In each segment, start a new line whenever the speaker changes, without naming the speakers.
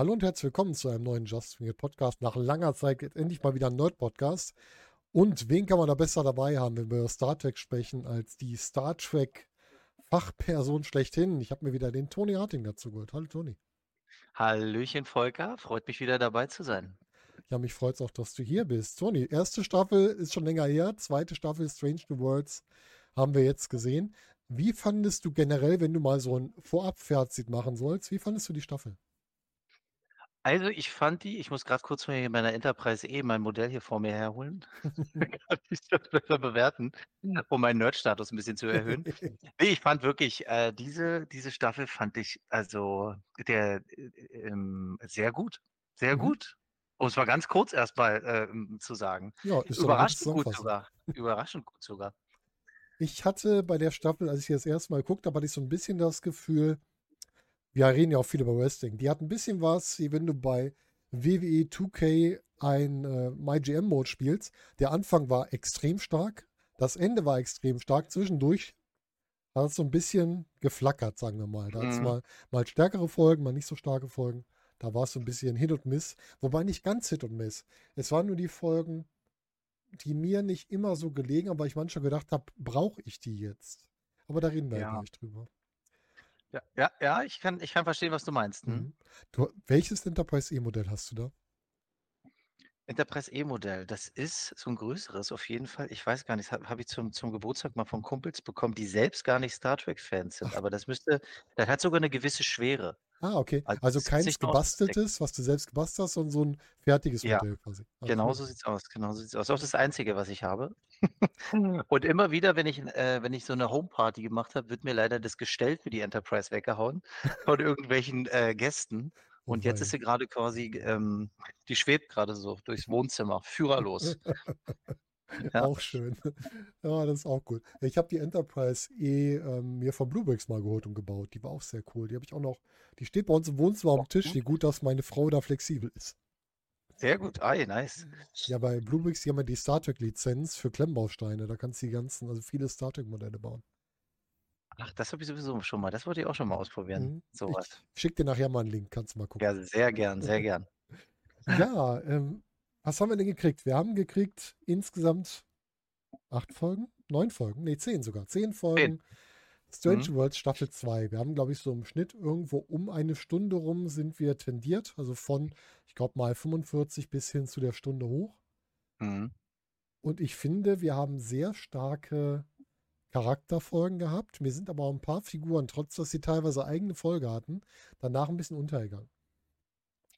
Hallo und herzlich willkommen zu einem neuen Just It Podcast. Nach langer Zeit endlich mal wieder ein Nerd Podcast. Und wen kann man da besser dabei haben, wenn wir über Star Trek sprechen, als die Star Trek Fachperson schlechthin? Ich habe mir wieder den Tony Harting dazu geholt. Hallo Tony.
Hallöchen Volker, freut mich wieder dabei zu sein.
Ja, mich freut es auch, dass du hier bist. Tony, erste Staffel ist schon länger her, zweite Staffel Strange New Worlds haben wir jetzt gesehen. Wie fandest du generell, wenn du mal so ein Vorab-Fazit machen sollst, wie fandest du die Staffel?
Also ich fand die, ich muss gerade kurz mal hier meiner Enterprise E mein Modell hier vor mir herholen. Dann kann ich das besser bewerten, um meinen Nerd-Status ein bisschen zu erhöhen. Nee, ich fand wirklich, äh, diese, diese Staffel fand ich also der äh, ähm, sehr gut. Sehr
Mhm.
gut. Um es mal ganz kurz erstmal äh, zu sagen.
Ja, ist doch eine gute
Überraschend gut
Zusammenfassung.
sogar. Überraschend gut sogar.
Ich hatte bei der Staffel, als ich das erste Mal geguckt habe, hatte ich so ein bisschen das Gefühl, wir reden ja auch viel über Wrestling. Die hat ein bisschen was, wie wenn du bei WWE 2K ein äh, MyGM-Mode spielst. Der Anfang war extrem stark, das Ende war extrem stark. Zwischendurch hat es so ein bisschen geflackert, sagen wir mal. Da hat es
Mhm.
mal, mal stärkere Folgen, mal nicht so starke Folgen. Da war es so ein bisschen Hit und Miss. Wobei nicht ganz Hit und Miss. Es waren nur die Folgen, die mir nicht immer so gelegen, aber ich manchmal gedacht habe, brauche ich die jetzt? Aber da reden wir ja
Ja.
gleich drüber.
Ja, ja, ja ich, kann, ich kann verstehen, was du meinst. Hm?
Mhm. Du, welches Enterprise E-Modell hast du da?
Enterprise E-Modell, das ist so ein größeres auf jeden Fall. Ich weiß gar nicht, habe hab ich zum, zum Geburtstag mal von Kumpels bekommen, die selbst gar nicht Star Trek-Fans sind.
Ach.
Aber das müsste, das hat sogar eine gewisse Schwere.
Ah, okay.
Also
Also keins gebasteltes, was du selbst gebastelt hast, sondern so ein fertiges
Ja,
Modell quasi. Ah,
Genau so sieht's aus. Genau so sieht's aus. Auch das Einzige, was ich habe. Und immer wieder, wenn ich, äh, wenn ich so eine Homeparty gemacht habe, wird mir leider das Gestell für die Enterprise weggehauen von irgendwelchen äh, Gästen.
Oh
Und jetzt ist sie gerade quasi, ähm, die schwebt gerade so durchs Wohnzimmer, führerlos. Ja.
Auch schön. Ja, das ist auch gut. Ich habe die Enterprise E ähm, mir von Bluebricks mal geholt und gebaut. Die war auch sehr cool. Die habe ich auch noch. Die steht bei uns im Wohnzimmer am Tisch. Wie gut, dass meine Frau da flexibel ist.
Sehr gut. Ei, nice.
Ja, bei Bluebricks, die haben ja die Star Trek-Lizenz für Klemmbausteine. Da kannst du die ganzen, also viele Star Trek-Modelle bauen.
Ach, das habe ich sowieso schon mal. Das wollte ich auch schon mal ausprobieren.
Mhm.
Sowas.
Ich schick dir nachher mal einen Link, kannst du mal gucken.
Ja, sehr gern, sehr gern.
Ja, ähm, was haben wir denn gekriegt? Wir haben gekriegt insgesamt acht Folgen? Neun Folgen? Nee, zehn sogar. Zehn Folgen. Strange
Mhm.
Worlds Staffel 2. Wir haben, glaube ich, so im Schnitt irgendwo um eine Stunde rum sind wir tendiert. Also von, ich glaube, mal 45 bis hin zu der Stunde hoch.
Mhm.
Und ich finde, wir haben sehr starke Charakterfolgen gehabt. Mir sind aber auch ein paar Figuren, trotz dass sie teilweise eigene Folge hatten, danach ein bisschen untergegangen.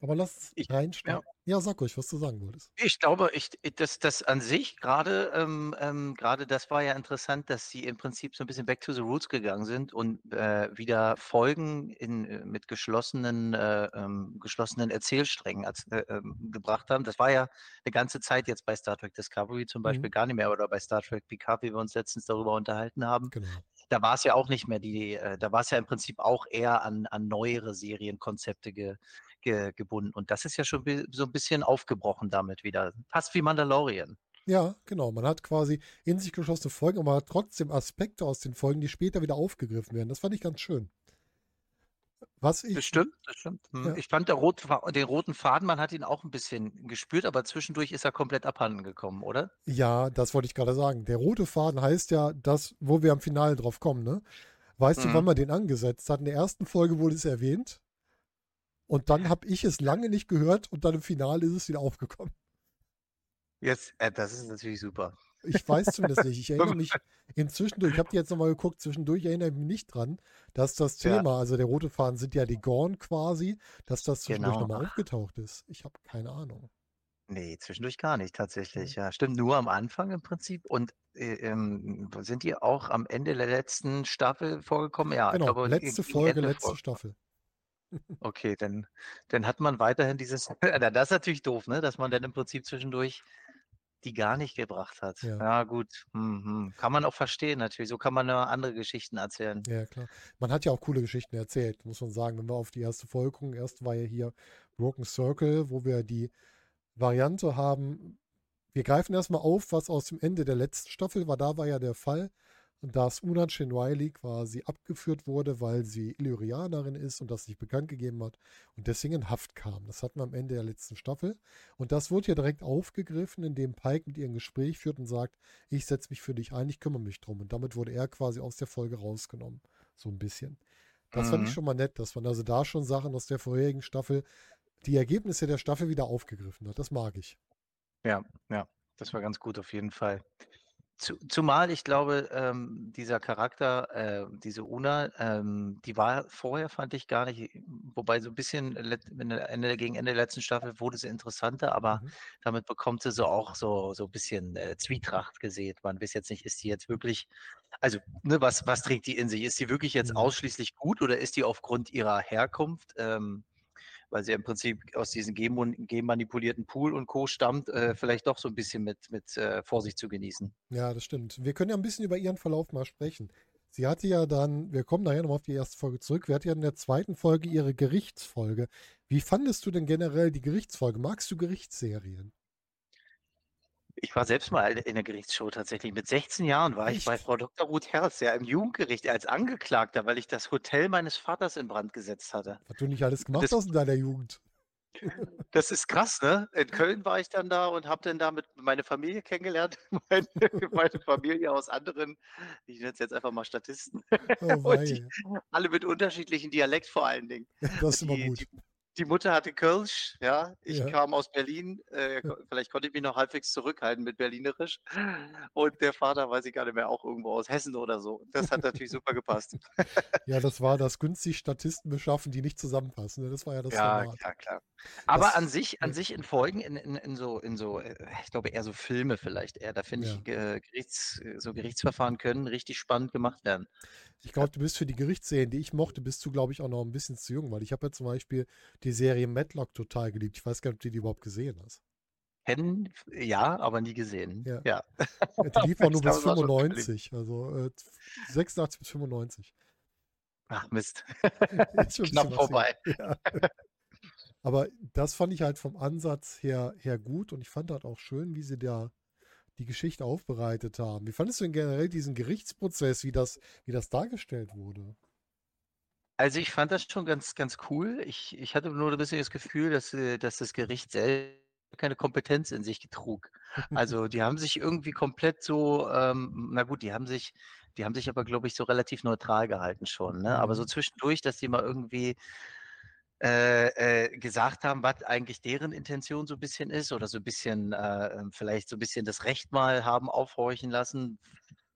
Aber lass uns
Ich-
reinstarten. Ja. sag ruhig, was du sagen wolltest.
Ich glaube, ich, das, das an sich gerade, ähm, ähm, gerade das war ja interessant, dass sie im Prinzip so ein bisschen back to the roots gegangen sind und äh, wieder Folgen in, äh, mit geschlossenen, äh, ähm, geschlossenen Erzählsträngen als, äh, ähm, gebracht haben. Das war ja eine ganze Zeit jetzt bei Star Trek Discovery zum Beispiel
Mhm.
gar nicht mehr oder bei Star Trek Picard, wie wir uns letztens darüber unterhalten haben.
Genau.
da war es ja auch nicht mehr die, äh, da war es ja im Prinzip auch eher an, an neuere Serienkonzepte ge, ge, gebunden. Und das ist ja schon so ein bisschen aufgebrochen damit wieder. Fast wie Mandalorian.
Ja, genau. Man hat quasi in sich geschlossene Folgen, aber hat trotzdem Aspekte aus den Folgen, die später wieder aufgegriffen werden. Das fand ich ganz schön. Was ich.
Das stimmt, das stimmt. Hm.
Ja.
Ich fand der rot, den roten Faden, man hat ihn auch ein bisschen gespürt, aber zwischendurch ist er komplett abhanden gekommen, oder?
Ja, das wollte ich gerade sagen. Der rote Faden heißt ja, das, wo wir am Finale drauf kommen, ne? Weißt du,
Mhm.
wann man den angesetzt hat? In der ersten Folge wurde es erwähnt. Und dann habe ich es lange nicht gehört und dann im Finale ist es wieder aufgekommen.
Jetzt, äh, das ist natürlich super.
Ich weiß zumindest nicht. Ich erinnere mich inzwischen, ich habe die jetzt nochmal geguckt, zwischendurch erinnere ich mich nicht dran, dass das
Ja.
Thema, also der rote Faden sind ja die Gorn quasi, dass das zwischendurch
Genau.
nochmal aufgetaucht ist. Ich habe keine Ahnung.
Nee, zwischendurch gar nicht, tatsächlich. Ja, stimmt, nur am Anfang im Prinzip. Und äh, ähm, sind die auch am Ende der letzten Staffel vorgekommen? Ja, ich
Genau,
glaube,
letzte Folge,
Ende
letzte
vor-
Staffel.
Okay, dann, dann hat man weiterhin dieses. Na, das ist natürlich doof, ne? Dass man dann im Prinzip zwischendurch die gar nicht gebracht hat.
Ja.
Ja, gut. Hm, hm. Kann man auch verstehen, natürlich. So kann man ja andere Geschichten erzählen.
Ja, klar. Man hat ja auch coole Geschichten erzählt, muss man sagen. Wenn wir auf die erste Folge gucken, erst war ja hier Broken Circle, wo wir die Variante haben, wir greifen erstmal auf, was aus dem Ende der letzten Staffel war. Da war ja der Fall, dass Una Chin Riley quasi abgeführt wurde, weil sie Illyrianerin ist und das nicht bekannt gegeben hat und deswegen in Haft kam. Das hatten wir am Ende der letzten Staffel. Und das wurde ja direkt aufgegriffen, indem Pike mit ihr ein Gespräch führt und sagt, ich setze mich für dich ein, ich kümmere mich drum. Und damit wurde er quasi aus der Folge rausgenommen. So ein bisschen. Das fand ich
Mhm.
schon mal nett, dass man also da schon Sachen aus der vorherigen Staffel, die Ergebnisse der Staffel wieder aufgegriffen hat. Das mag ich.
Ja, ja, das war ganz gut auf jeden Fall. Zu, zumal ich glaube, ähm, dieser Charakter, äh, diese Una, ähm, die war vorher, fand ich gar nicht, wobei so ein bisschen Ende, gegen Ende der letzten Staffel wurde sie interessanter, aber
Mhm.
damit bekommt sie so auch so, so ein bisschen äh, Zwietracht gesät. Man weiß jetzt nicht, ist die jetzt wirklich, also ne, was, was trägt die in sich? Ist die wirklich jetzt
Mhm.
ausschließlich gut oder ist die aufgrund ihrer Herkunft, ähm, weil sie im Prinzip aus diesem genmanipulierten Pool und Co. stammt, äh, vielleicht doch so ein bisschen mit, mit äh, Vorsicht zu genießen.
Ja, das stimmt. Wir können ja ein bisschen über ihren Verlauf mal sprechen. Sie hatte ja dann, wir kommen nachher nochmal auf die erste Folge zurück, wir hatten ja in der zweiten Folge ihre Gerichtsfolge. Wie fandest du denn generell die Gerichtsfolge? Magst du Gerichtsserien?
Ich war selbst mal in der Gerichtsshow tatsächlich. Mit 16 Jahren war ich bei? Frau Dr. Ruth Herz, ja im Jugendgericht als Angeklagter, weil ich das Hotel meines Vaters in Brand gesetzt hatte.
Was du nicht alles gemacht
Das-
hast in deiner Jugend.
Das ist krass, ne? In Köln war ich dann da und habe dann damit meine Familie kennengelernt. Meine, meine Familie aus anderen, ich nenne es jetzt einfach mal Statisten,
Oh,
die- alle mit unterschiedlichen Dialekt vor allen Dingen.
Das ist immer
die,
gut.
Die, die Mutter hatte Kölsch, ja. Ich
Ja.
kam aus Berlin. Äh, vielleicht konnte ich mich noch halbwegs zurückhalten mit Berlinerisch. Und der Vater, weiß ich gar nicht mehr, auch irgendwo aus Hessen oder so. Das hat natürlich super gepasst.
Ja, das war das günstig Statisten beschaffen, die nicht zusammenpassen. ne? Das war ja das
Ja,
Format.
klar, klar. Aber
Das-
an sich, an sich in Folgen, in, in, in so, in so, äh, ich glaube eher so Filme vielleicht eher. Da finde
Ja.
ich, äh, Gerichts, so Gerichtsverfahren können richtig spannend gemacht werden.
Ich glaube, du bist für die Gerichtsserien, die ich mochte, bist du, glaube ich, auch noch ein bisschen zu jung, weil ich habe ja zum Beispiel die Serie Matlock total geliebt. Ich weiß gar nicht, ob du die überhaupt gesehen hast.
Kennen, ja, aber nie gesehen.
Ja.
ja.
Die lief auch nur bis
glaube, es war schon
95, also äh, 86 bis 95.
Ach Mist. Knapp vorbei.
Ja. Aber das fand ich halt vom Ansatz her, her gut und ich fand halt auch schön, wie sie da die Geschichte aufbereitet haben. Wie fandest du denn generell diesen Gerichtsprozess, wie das, wie das dargestellt wurde?
Also ich fand das schon ganz, ganz cool. Ich, ich hatte nur ein bisschen das Gefühl, dass, äh, dass das Gericht selbst keine Kompetenz in sich trug. Also die haben sich irgendwie komplett so, ähm, na gut, die haben sich, die haben sich aber, glaube ich, so relativ neutral gehalten schon. Ne? Aber so
Mhm.
zwischendurch, dass die mal irgendwie äh, äh, gesagt haben, was eigentlich deren Intention so ein bisschen ist oder so ein bisschen, äh, ähm, vielleicht so ein bisschen das Recht mal haben aufhorchen lassen,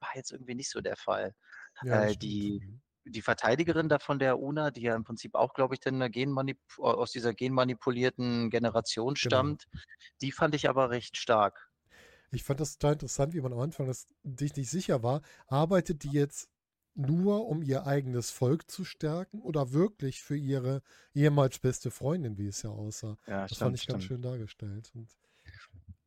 war jetzt irgendwie nicht so der Fall.
Ja,
Äh,
stimmt.
die,
Mhm.
die Verteidigerin da von der UNA, die ja im Prinzip auch, glaube ich, dann eine Genmanip aus dieser genmanipulierten Generation
Genau.
stammt, die fand ich aber recht stark.
Ich fand das total interessant, wie man am Anfang das, sich nicht sicher war. Arbeitet die jetzt nur, um ihr eigenes Volk zu stärken oder wirklich für ihre ehemals beste Freundin, wie es ja aussah?
Ja,
Das fand ich ganz schön dargestellt. Und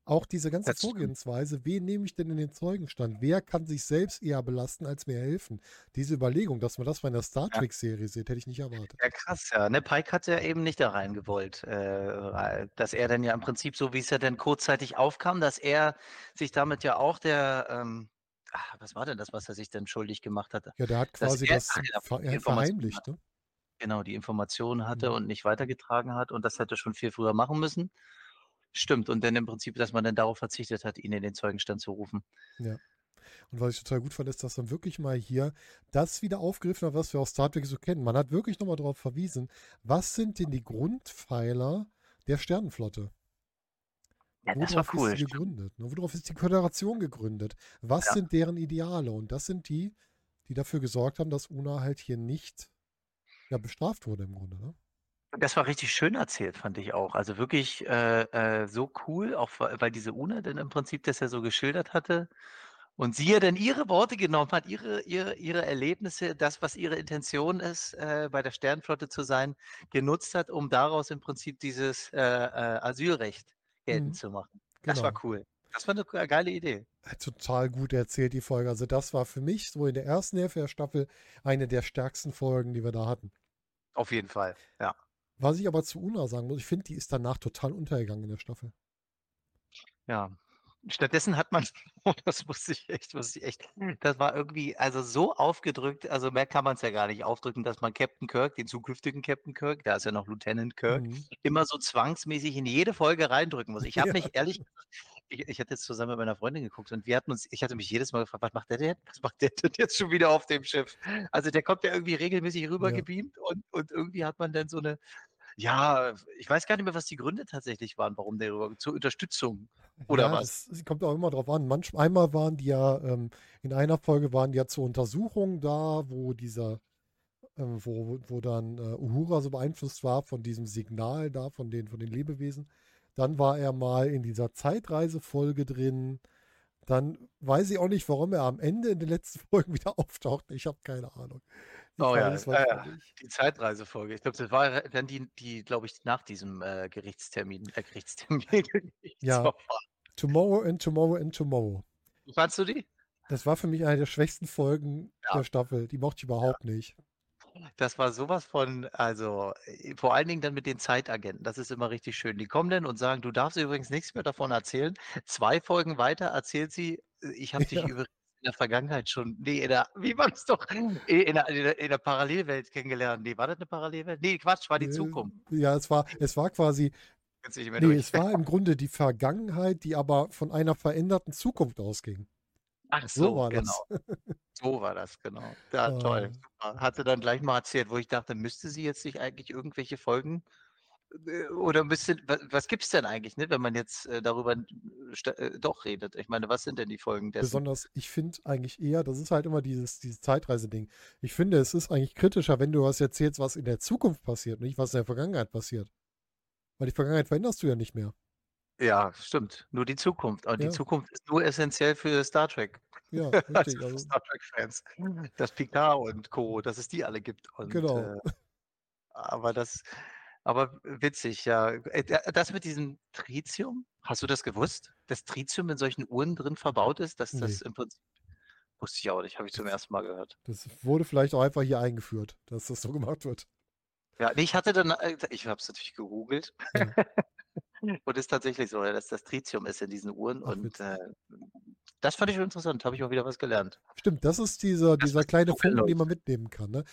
auch diese ganze
Das stimmt.
Vorgehensweise, wen nehme ich denn in den Zeugenstand? Wer kann sich selbst eher belasten als mir helfen? Diese Überlegung, dass man das bei einer Star
Ja.
Trek-Serie sieht, hätte ich nicht erwartet.
Ja, krass, ja. Ne, Pike hat ja eben nicht da rein gewollt, äh, dass er dann ja im Prinzip, so wie es ja dann kurzzeitig aufkam, dass er sich damit ja auch der, ähm, ah, was war denn das, was er sich denn schuldig gemacht hatte?
Ja, der hat quasi das
ach ja,
ver er
Information
verheimlicht. Ne?
Genau, die Informationen hatte
Mhm.
und nicht weitergetragen hat und das hätte schon viel früher machen müssen. Stimmt, und dann im Prinzip, dass man dann darauf verzichtet hat, ihn in den Zeugenstand zu rufen.
Und was ich total gut fand, ist, dass dann wirklich mal hier das wieder aufgegriffen hat, was wir aus Star Trek so kennen. Man hat wirklich nochmal darauf verwiesen, was sind denn die Grundpfeiler der Sternenflotte?
Ja, das war
Worauf
cool.
ist sie gegründet? Ne? Worauf ist die Föderation gegründet? Was
Ja.
sind deren Ideale? Und das sind die, die dafür gesorgt haben, dass Una halt hier nicht ja, bestraft wurde im Grunde. Ne?
Das war richtig schön erzählt, fand ich auch. Also wirklich äh, äh, so cool, auch weil diese Una dann im Prinzip das ja so geschildert hatte und sie ja dann ihre Worte genommen hat, ihre, ihre, ihre Erlebnisse, das, was ihre Intention ist, äh, bei der Sternenflotte zu sein, genutzt hat, um daraus im Prinzip dieses äh, äh, Asylrecht geltend
Mhm.
zu machen. Das war
Genau.
cool. Das war eine ge- geile Idee.
Total gut erzählt, die Folge. Also, das war für mich so in der ersten Hälfte der Staffel eine der stärksten Folgen, die wir da hatten.
Auf jeden Fall. Ja.
Was ich aber zu Una sagen muss, ich finde, die ist danach total untergegangen in der Staffel.
Ja. Stattdessen hat man, das musste ich echt, musste ich echt, das war irgendwie, also so aufgedrückt, also mehr kann man es ja gar nicht aufdrücken, dass man Captain Kirk, den zukünftigen Captain Kirk, da ist ja noch Lieutenant Kirk,
Mhm.
immer so zwangsmäßig in jede Folge reindrücken muss. Ich habe
Ja.
mich ehrlich, ich, ich hatte jetzt zusammen mit meiner Freundin geguckt und wir hatten uns, ich hatte mich jedes Mal gefragt, was macht der denn? Was macht der denn jetzt schon wieder auf dem Schiff? Also der kommt ja irgendwie regelmäßig rüber
Ja.
und, und irgendwie hat man dann so eine, ja, ich weiß gar nicht mehr, was die Gründe tatsächlich waren, warum der rüber, zur Unterstützung oder
ja,
was?
Es, es kommt auch immer drauf an. Manchmal einmal waren die ja, ähm, in einer Folge waren die ja zur Untersuchung da, wo dieser, ähm, wo, wo dann äh, Uhura so beeinflusst war von diesem Signal da, von den, von den Lebewesen. Dann war er mal in dieser Zeitreisefolge drin. Dann weiß ich auch nicht, warum er am Ende in den letzten Folgen wieder auftaucht. Ich habe keine Ahnung.
Oh ja, ja, ja. Die Zeitreisefolge. Ich glaube, das war dann die, die glaube ich, nach diesem äh, Gerichtstermin, äh, Gerichtstermin,
Ja. Tomorrow and Tomorrow and Tomorrow.
Wie fandst du die?
Das war für mich eine der schwächsten Folgen
Ja.
der Staffel. Die mochte ich überhaupt nicht.
Das war sowas von, also äh, vor allen Dingen dann mit den Zeitagenten. Das ist immer richtig schön. Die kommen dann und sagen, du darfst übrigens nichts mehr davon erzählen. Zwei Folgen weiter erzählt sie, äh, ich habe dich
Ja.
übrigens in der Vergangenheit schon, nee, in der, wie war das doch, in der, in der, in der Parallelwelt kennengelernt. Nee, war das eine Parallelwelt? Nee, Quatsch, war die
Äh,
Zukunft.
Ja, es war, es war quasi,
Jetzt nicht mehr
nee,
durch.
es war im Grunde die Vergangenheit, die aber von einer veränderten Zukunft ausging.
Ach
So
so,
war
genau.
das.
So war das, genau. Ja, toll.
Ah.
Super. Hat sie dann gleich mal erzählt, wo ich dachte, müsste sie jetzt nicht eigentlich irgendwelche Folgen äh, oder müsste, was, was gibt es denn eigentlich, ne, wenn man jetzt äh, darüber äh, doch redet? Ich meine, was sind denn die Folgen dessen?
Besonders, ich finde eigentlich eher, das ist halt immer dieses, dieses Zeitreise-Ding. Ich finde, es ist eigentlich kritischer, wenn du was erzählst, was in der Zukunft passiert, nicht was in der Vergangenheit passiert. Weil die Vergangenheit veränderst du ja nicht mehr.
Ja, stimmt. Nur die Zukunft. Aber
Ja.
die Zukunft ist nur essentiell für Star Trek.
Ja,
Also
richtig.
für
Also,
Star Trek-Fans. Dass Picard und Co., dass es die alle gibt. Und,
Genau.
Äh, aber das, aber witzig, ja. Äh, da- Das mit diesem Tritium, hast du das gewusst? Dass Tritium in solchen Uhren drin verbaut ist, dass das
Nee.
im Prinzip, wusste ich auch nicht, habe ich zum ersten Mal gehört.
das wurde vielleicht auch einfach hier eingeführt, dass das so gemacht wird.
Ja, ich hatte dann, äh, ich habe es natürlich gegoogelt.
Ja.
Und es ist tatsächlich so, dass das Tritium ist in diesen Uhren.
Ach,
und äh, das fand ich interessant, habe ich auch wieder was gelernt.
Stimmt, das ist dieser,
Das
dieser kleine Funken, den man mitnehmen kann. Ne?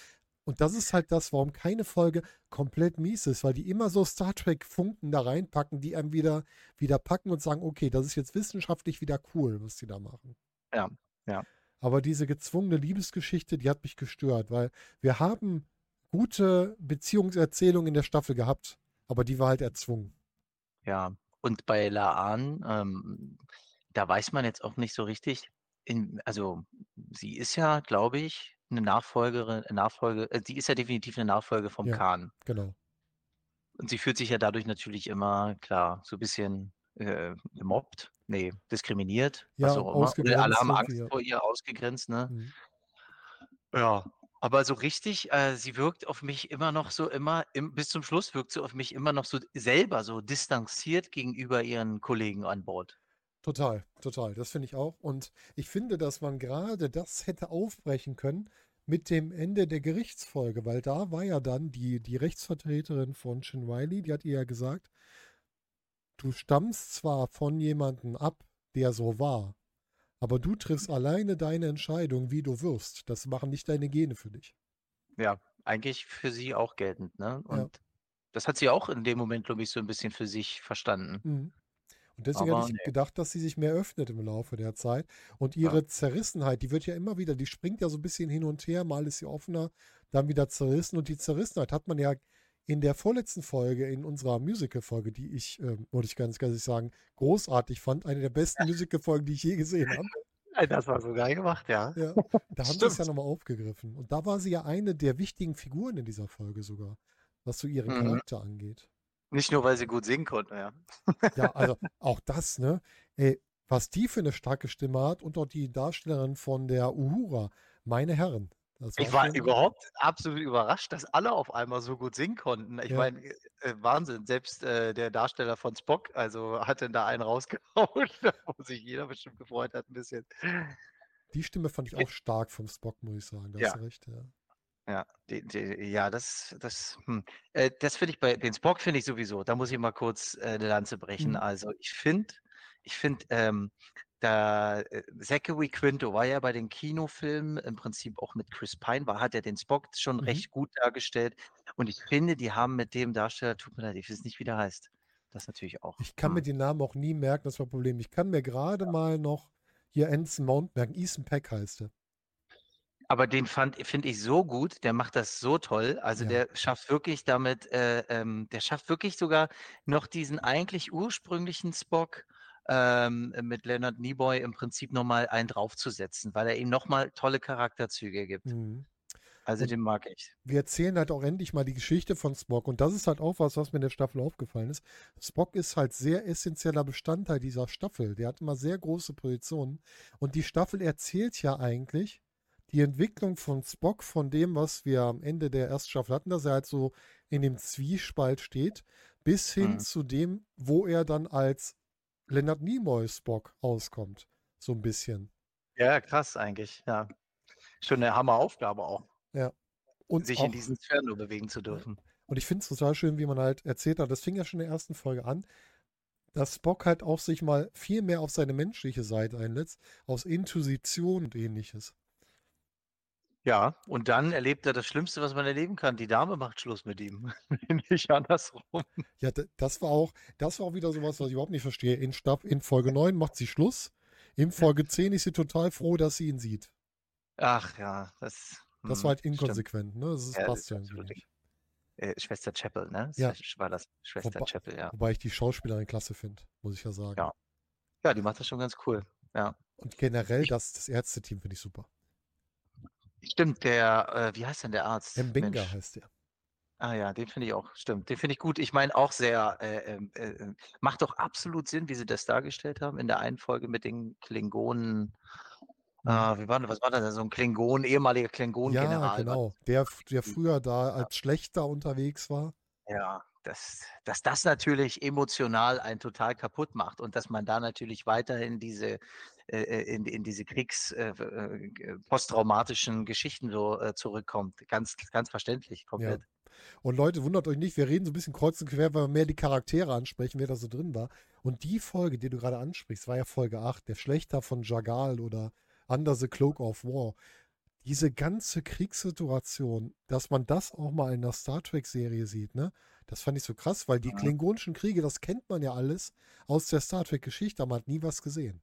Und das ist halt das, warum keine Folge komplett mies ist, weil die immer so Star Trek-Funken da reinpacken, die einem wieder, wieder packen und sagen, okay, das ist jetzt wissenschaftlich wieder cool, was die da machen.
Ja, ja.
Aber diese gezwungene Liebesgeschichte, die hat mich gestört, weil wir haben gute Beziehungserzählungen in der Staffel gehabt, aber die war halt erzwungen.
Ja, und bei Laan, ähm, da weiß man jetzt auch nicht so richtig, in, also sie ist ja, glaube ich, eine Nachfolgerin, Nachfolge, äh, sie ist ja definitiv eine Nachfolge vom
Ja.
Khan.
Genau.
Und sie fühlt sich ja dadurch natürlich immer, klar, so ein bisschen äh, gemobbt, nee, diskriminiert,
Ja,
was auch immer.
ausgegrenzt
Oder alle haben Angst
ja.
vor ihr, ausgegrenzt, ne?
Mhm.
Ja, aber so richtig, äh, sie wirkt auf mich immer noch so immer, im, bis zum Schluss wirkt sie auf mich immer noch so selber so distanziert gegenüber ihren Kollegen an Bord.
Total, total. Das finde ich auch. Und ich finde, dass man gerade das hätte aufbrechen können mit dem Ende der Gerichtsfolge, weil da war ja dann die, die Rechtsvertreterin von Shin Riley, die hat ihr ja gesagt, du stammst zwar von jemandem ab, der so war, aber du triffst alleine deine Entscheidung, wie du wirst. Das machen nicht deine Gene für dich.
Ja, eigentlich für sie auch geltend, ne?
Ja.
Und das hat sie auch in dem Moment, glaube ich, so ein bisschen für sich verstanden.
Mhm. Und deswegen
Aber
hätte ich
nee.
gedacht, dass sie sich mehr öffnet im Laufe der Zeit. Und ihre Zerrissenheit, die wird ja immer wieder, die springt ja so ein bisschen hin und her. Mal ist sie offener, dann wieder zerrissen. Und die Zerrissenheit hat man ja in der vorletzten Folge, in unserer Musical-Folge, die ich, ähm, wollte ich ganz ehrlich sagen, großartig fand. Eine der besten Musical-Folgen, die ich je gesehen habe.
Äh, Das war so geil gemacht, ja.
Ja, da haben sie es ja nochmal aufgegriffen. Und da war sie ja eine der wichtigen Figuren in dieser Folge sogar, was so ihren
Mhm.
Charakter angeht.
Nicht nur, weil sie gut singen konnte, ja.
Ja, also auch das, ne? Ey, was die für eine starke Stimme hat und auch die Darstellerin von der Uhura, meine Herren. Das
Ich war überhaupt absolut überrascht, dass alle auf einmal so gut singen konnten. Ich
Ja.
meine, äh, Wahnsinn. Selbst äh, der Darsteller von Spock, also hat denn da einen rausgehauen, wo sich jeder bestimmt gefreut hat ein bisschen.
Die Stimme fand ich auch stark vom Spock, muss ich sagen. Da
Ja.
hast du recht, ja.
Ja, die, die, ja, das, das, hm. äh, das finde ich bei den Spock finde ich sowieso. Da muss ich mal kurz äh, eine Lanze brechen.
Mhm.
Also ich finde, ich finde, ähm, da äh, Zachary Quinto war ja bei den Kinofilmen im Prinzip auch mit Chris Pine, war, hat er den Spock schon
Mhm.
recht gut dargestellt. Und ich finde, die haben mit dem Darsteller, tut mir leid, ich weiß nicht, wie der heißt. Das natürlich auch.
Ich kann mir
Hm.
die Namen auch nie merken, das war ein Problem. Ich kann mir gerade mal noch hier Anson Mount merken. Ethan Peck heißt er.
Aber den fand finde ich so gut, der macht das so toll. Also
Ja.
der schafft wirklich damit, äh, ähm, der schafft wirklich sogar noch diesen eigentlich ursprünglichen Spock ähm, mit Leonard Nimoy im Prinzip nochmal einen draufzusetzen, weil er ihm nochmal tolle Charakterzüge gibt.
Mhm.
Also
Und
den mag ich.
wir erzählen halt auch endlich mal die Geschichte von Spock. Und das ist halt auch was, was mir in der Staffel aufgefallen ist. Spock ist halt sehr essentieller Bestandteil dieser Staffel. Der hat immer sehr große Positionen. Und die Staffel erzählt ja eigentlich die Entwicklung von Spock, von dem, was wir am Ende der ersten Staffel hatten, dass er halt so in dem Zwiespalt steht, bis hin
Mhm.
zu dem, wo er dann als Leonard Nimoy Spock auskommt. So ein bisschen.
Ja, krass eigentlich, ja. Schon eine Hammeraufgabe auch,
Und
sich
auch,
in diesen Sphären nur bewegen zu dürfen.
Und ich finde es total schön, wie man halt erzählt hat, das fing ja schon in der ersten Folge an, dass Spock halt auch sich mal viel mehr auf seine menschliche Seite einlässt, aus Intuition und ähnliches.
Ja, und dann erlebt er das Schlimmste, was man erleben kann. Die Dame macht Schluss mit ihm. Nicht andersrum.
Ja, das war auch, das war auch wieder sowas, was ich überhaupt nicht verstehe. In, Staff, in Folge 9 macht sie Schluss. In Folge 10 ist sie total froh, dass sie ihn sieht.
Ach ja, das.
Das
hm,
war halt
stimmt.
inkonsequent, ne? Das, ist,
Ja,
passt ja nicht.
Äh, Schwester Chapel, ne?
Ja.
Das War das Schwester
Wobei-
Chapel, ja.
Wobei ich die Schauspielerin klasse finde, muss ich ja sagen.
Ja. Ja, die macht das schon ganz cool. Ja.
Und generell das, das Ärzteteam finde ich super.
Stimmt, der, äh, wie heißt denn der Arzt?
Mbenga
Mensch.
heißt der.
Ah ja, den finde ich auch, stimmt. Den finde ich gut. Ich meine auch sehr, äh, ähm, äh, äh, macht doch absolut Sinn, wie sie das dargestellt haben in der einen Folge mit den Klingonen. Ah, wie war denn, was war das? So ein Klingon, ehemaliger Klingon-General.
Ja, genau. Der, der
Mhm.
früher da als Schlechter unterwegs war.
Ja, dass, dass das natürlich emotional einen total kaputt macht und dass man da natürlich weiterhin diese äh, äh, in, in diese Kriegs äh, äh, äh, posttraumatischen Geschichten so äh, zurückkommt. Ganz, ganz verständlich, komplett.
Und Leute, wundert euch nicht, wir reden so ein bisschen kreuz und quer, weil wir mehr die Charaktere ansprechen, wer da so drin war. Und die Folge, die du gerade ansprichst, war ja Folge 8, der Schlechter von Jagal oder Under the Cloak of War. Diese ganze Kriegssituation, dass man das auch mal in einer Star Trek-Serie sieht, ne? Das fand ich so krass, weil die
Ja.
klingonischen Kriege, das kennt man ja alles aus der Star Trek-Geschichte, aber man hat nie was gesehen.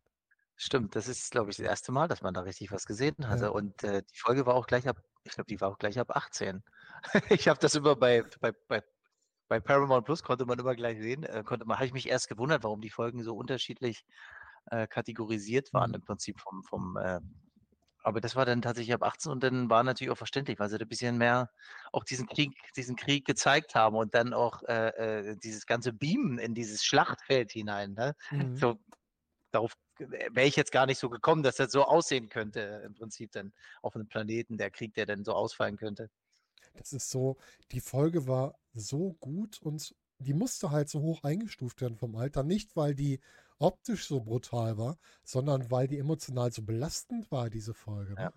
Stimmt, das ist, glaube ich, das erste Mal, dass man da richtig was gesehen hatte.
Ja.
Und äh, die Folge war auch gleich ab, ich glaube, die war auch gleich ab 18. ich habe das immer bei, bei, bei, bei Paramount Plus konnte man immer gleich sehen. Äh, konnte man, habe ich mich erst gewundert, warum die Folgen so unterschiedlich äh, kategorisiert waren
Mhm.
im Prinzip vom, vom äh, aber das war dann tatsächlich ab 18 und dann war natürlich auch verständlich, weil sie da ein bisschen mehr auch diesen Krieg, diesen Krieg gezeigt haben und dann auch äh, äh, dieses ganze Beamen in dieses Schlachtfeld hinein. Ne?
Mhm.
So, darauf wäre ich jetzt gar nicht so gekommen, dass das so aussehen könnte, im Prinzip dann auf einem Planeten, der Krieg, der dann so ausfallen könnte.
Das ist so, die Folge war so gut und die musste halt so hoch eingestuft werden vom Alter. Nicht, weil die optisch so brutal war, sondern weil die emotional so belastend war, diese Folge.
Ja.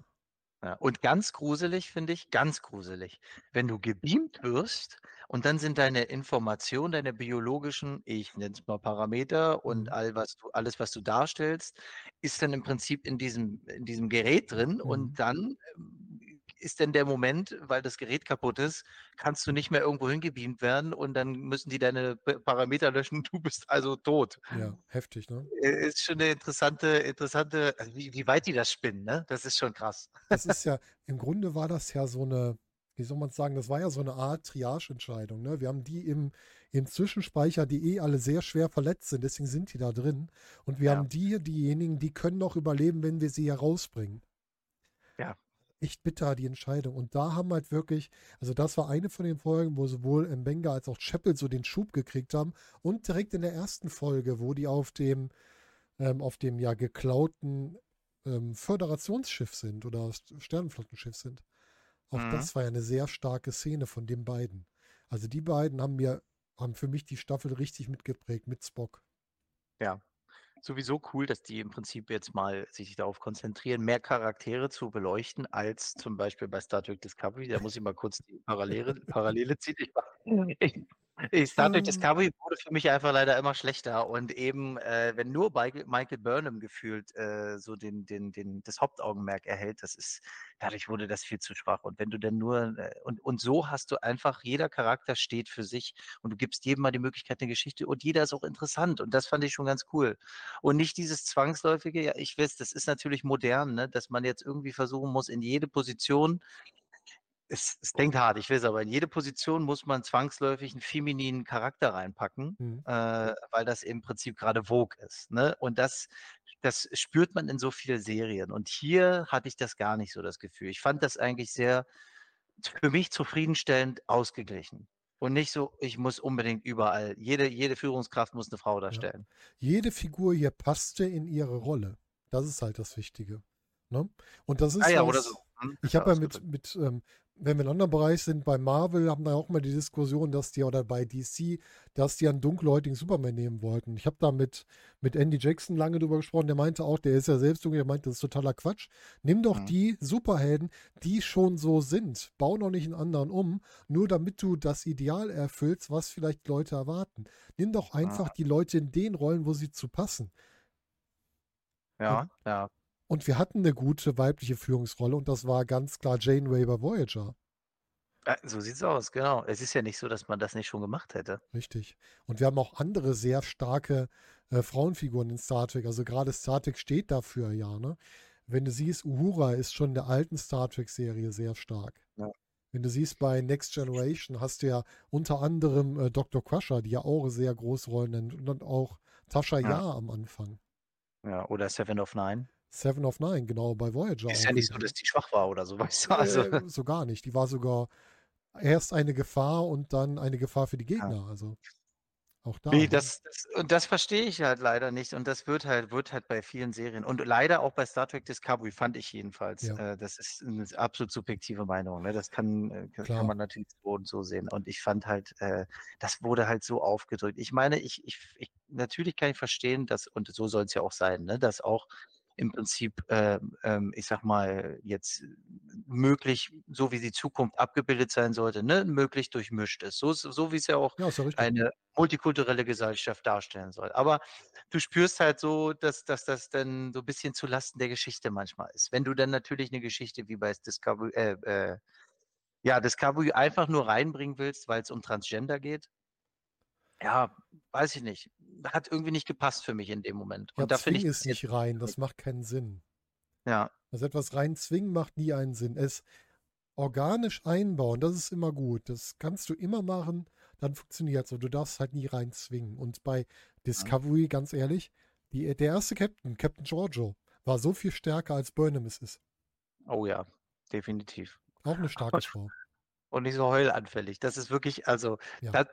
Ja, und ganz gruselig finde ich, ganz gruselig, wenn du gebeamt wirst und dann sind deine Informationen, deine biologischen, ich nenne es mal Parameter und
Mhm.
all was du, alles, was du darstellst, ist dann im Prinzip in diesem, in diesem Gerät drin
Mhm.
und dann ähm, ist dann der Moment, weil das Gerät kaputt ist, kannst du nicht mehr irgendwo hingebeamt werden und dann müssen die deine Pa- Parameter löschen, du bist also tot.
Ja, heftig, ne?
Äh, Ist schon eine interessante, interessante, also wie, wie weit die das spinnen, ne? Das ist schon krass.
Das ist ja, im Grunde war das ja so eine, wie soll man sagen, das war ja so eine Art Triage-Entscheidung. Ne? Wir haben die im, im Zwischenspeicher, die eh alle sehr schwer verletzt sind, deswegen sind die da drin. Und wir
Ja.
haben die, diejenigen, die können noch überleben, wenn wir sie herausbringen.
Ja.
Echt bitter, die Entscheidung. Und da haben halt wirklich, also das war eine von den Folgen, wo sowohl Mbenga als auch Chapel so den Schub gekriegt haben. Und direkt in der ersten Folge, wo die auf dem, ähm, auf dem ja geklauten ähm, Föderationsschiff sind oder Sternenflottenschiff sind. Auch
Mhm.
das war ja eine sehr starke Szene von den beiden. Also die beiden haben mir, haben für mich die Staffel richtig mitgeprägt mit Spock.
Ja, sowieso cool, dass die im Prinzip jetzt mal sich darauf konzentrieren, mehr Charaktere zu beleuchten, als zum Beispiel bei Star Trek Discovery. Da muss ich mal kurz die Parallele, Parallele ziehen. Ich war, ich, Äh, Star Trek. Discovery wurde für mich einfach leider immer schlechter und eben, äh, wenn nur Michael Burnham gefühlt, äh, so den den den das Hauptaugenmerk erhält, das ist dadurch wurde das viel zu schwach. Und wenn du denn nur äh, und und so hast du einfach jeder Charakter steht für sich und du gibst jedem mal die Möglichkeit, 'ne Geschichte und jeder ist auch interessant und das fand ich schon ganz cool. Und nicht dieses zwangsläufige ja, ich weiß, das ist natürlich modern, ne, dass man jetzt irgendwie versuchen muss, in jede Position es es klingt hart, ich weiß, aber in jede Position muss man zwangsläufig 'n femininen Charakter reinpacken,
Mhm.
äh, weil das im Prinzip grade vogue ist, ne? Und das das spürt man in so vielen Serien. Und hier hatte ich das gar nicht so das Gefühl. Ich fand das eigentlich sehr für mich zufriedenstellend ausgeglichen. Und nicht so, ich muss unbedingt überall jede jede Führungskraft muss 'ne Frau
Ja.
darstellen.
Jede Figur hier passte in ihre Rolle. Das ist halt das Wichtige, ne? Und das ist
Ah ja,
was
so. Mhm,
ich habe ja mit mit, ähm wenn wir in 'nem anderen Bereich sind, bei Marvel haben wir auch mal die Diskussion, dass die oder bei DC, dass die einen dunkelhäutigen Superman nehmen wollten. Ich habe da mit mit Andy Jackson lange drüber gesprochen, der meinte auch der ist ja selbst dunkel, der meinte: „Das ist totaler Quatsch. Nimm doch
Mhm.
die Superhelden, die schon so sind. Bau doch nicht 'n anderen um, nur damit du das Ideal erfüllst, was vielleicht Leute erwarten. Nimm doch einfach
Ah.
die Leute in den Rollen, wo sie zu passen.“ Und
Ja, ja.
Und wir hatten 'ne gute weibliche Führungsrolle und das war ganz klar Janeway bei Voyager.
Äh, so sieht's aus, genau. Es ist ja nicht so, dass man das nicht schon gemacht hätte.
Richtig. Und wir haben auch andere sehr starke, äh, Frauenfiguren in Star Trek. Also, grade Star Trek steht dafür ja, ne? Wenn du siehst, Uhura ist schon in der alten Star Trek-Serie sehr stark.
Ja.
Wenn du siehst, bei Next Generation hast du ja unter anderem, äh, Dr. Crusher, die ja auch sehr große Rollen nimmt und dann auch Tasha
Ja.
Yar am Anfang.
Ja, oder Seven of Nine.
Seven of Nine, genau, bei Voyager
Ist ja nicht so, dass die schwach war oder so, weißt du? Also
Äh, so gar nicht. Die war sogar erst eine Gefahr und dann eine Gefahr für die
Ja.
Gegner. Also, auch da,
Ne,
ne?
das das und das verstehe ich halt leider nicht und das wird halt wird halt bei vielen Serien und leider auch bei Star Trek Discovery, fand ich jedenfalls.
Ja.
Äh, das ist 'ne absolut subjektive Meinung, ne? Das kann äh, kann
Klar.
man natürlich so und so sehen. Und ich fand halt, äh, das wurde halt so aufgedrückt. Ich meine, ich ich ich natürlich kann ich verstehen, dass und so soll's ja auch sein, ne, dass auch im Prinzip, ähm, ähm, ich sage mal, jetzt möglich, so wie die Zukunft abgebildet sein sollte, ne, möglich durchmischt ist. So so wie's ja auch
Ja,
eine multikulturelle Gesellschaft darstellen soll. Aber du spürst halt so, dass dass das dann so bisschen zu Lasten der Geschichte manchmal ist. Wenn du dann natürlich 'ne Geschichte wie bei Discovery äh, äh, ja, Discovery einfach nur reinbringen willst, weil's um Transgender geht ja, weiß ich nicht. Hat irgendwie nicht gepasst für mich in dem Moment.
Ja,
Und da finde
zwing
ich
es
das
nicht rein, das macht keinen Sinn.
Ja.
Also, etwas reinzwingen macht nie einen Sinn. Es organisch einbauen, das ist immer gut. Das kannst du immer machen, dann funktioniert's. Aber du darfst halt nie reinzwingen. Und bei. Discovery, ganz ehrlich, die der erste Captain, Captain Georgiou, war so viel stärker als Burnham es ist.
Oh ja, definitiv.
Auch 'ne starke Frau.
Und nicht so heulanfällig. Das ist wirklich also,
Ja.
da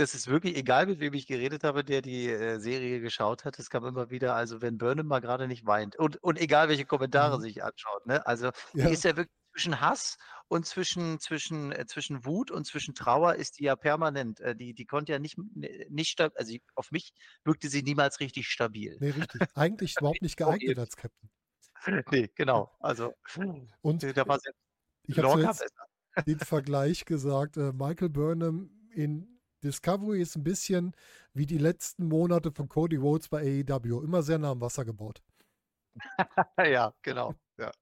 das ist wirklich egal, mit wem ich geredet habe, der die, äh, Serie geschaut hat. Es kam immer wieder also, wenn Burnham mal grade nicht weint und und egal, welche Kommentare
Mhm.
sich anschaut, ne? Also, die
Ja.
ist ja wirklich zwischen Hass und zwischen zwischen äh, zwischen Wut und zwischen Trauer ist die ja permanent. Äh, die die konnte ja nicht nicht also, auf mich wirkte sie niemals richtig stabil.
Ne, richtig. Eigentlich überhaupt nicht geeignet als Captain.
Ne, genau. Also,
Und,
äh, da war selbst
ich habe den Vergleich gesagt, äh, Michael Burnham in Discovery ist 'n bisschen wie die letzten Monate von Cody Rhodes bei AEW, immer sehr nah am Wasser gebaut.
Ja, genau, ja.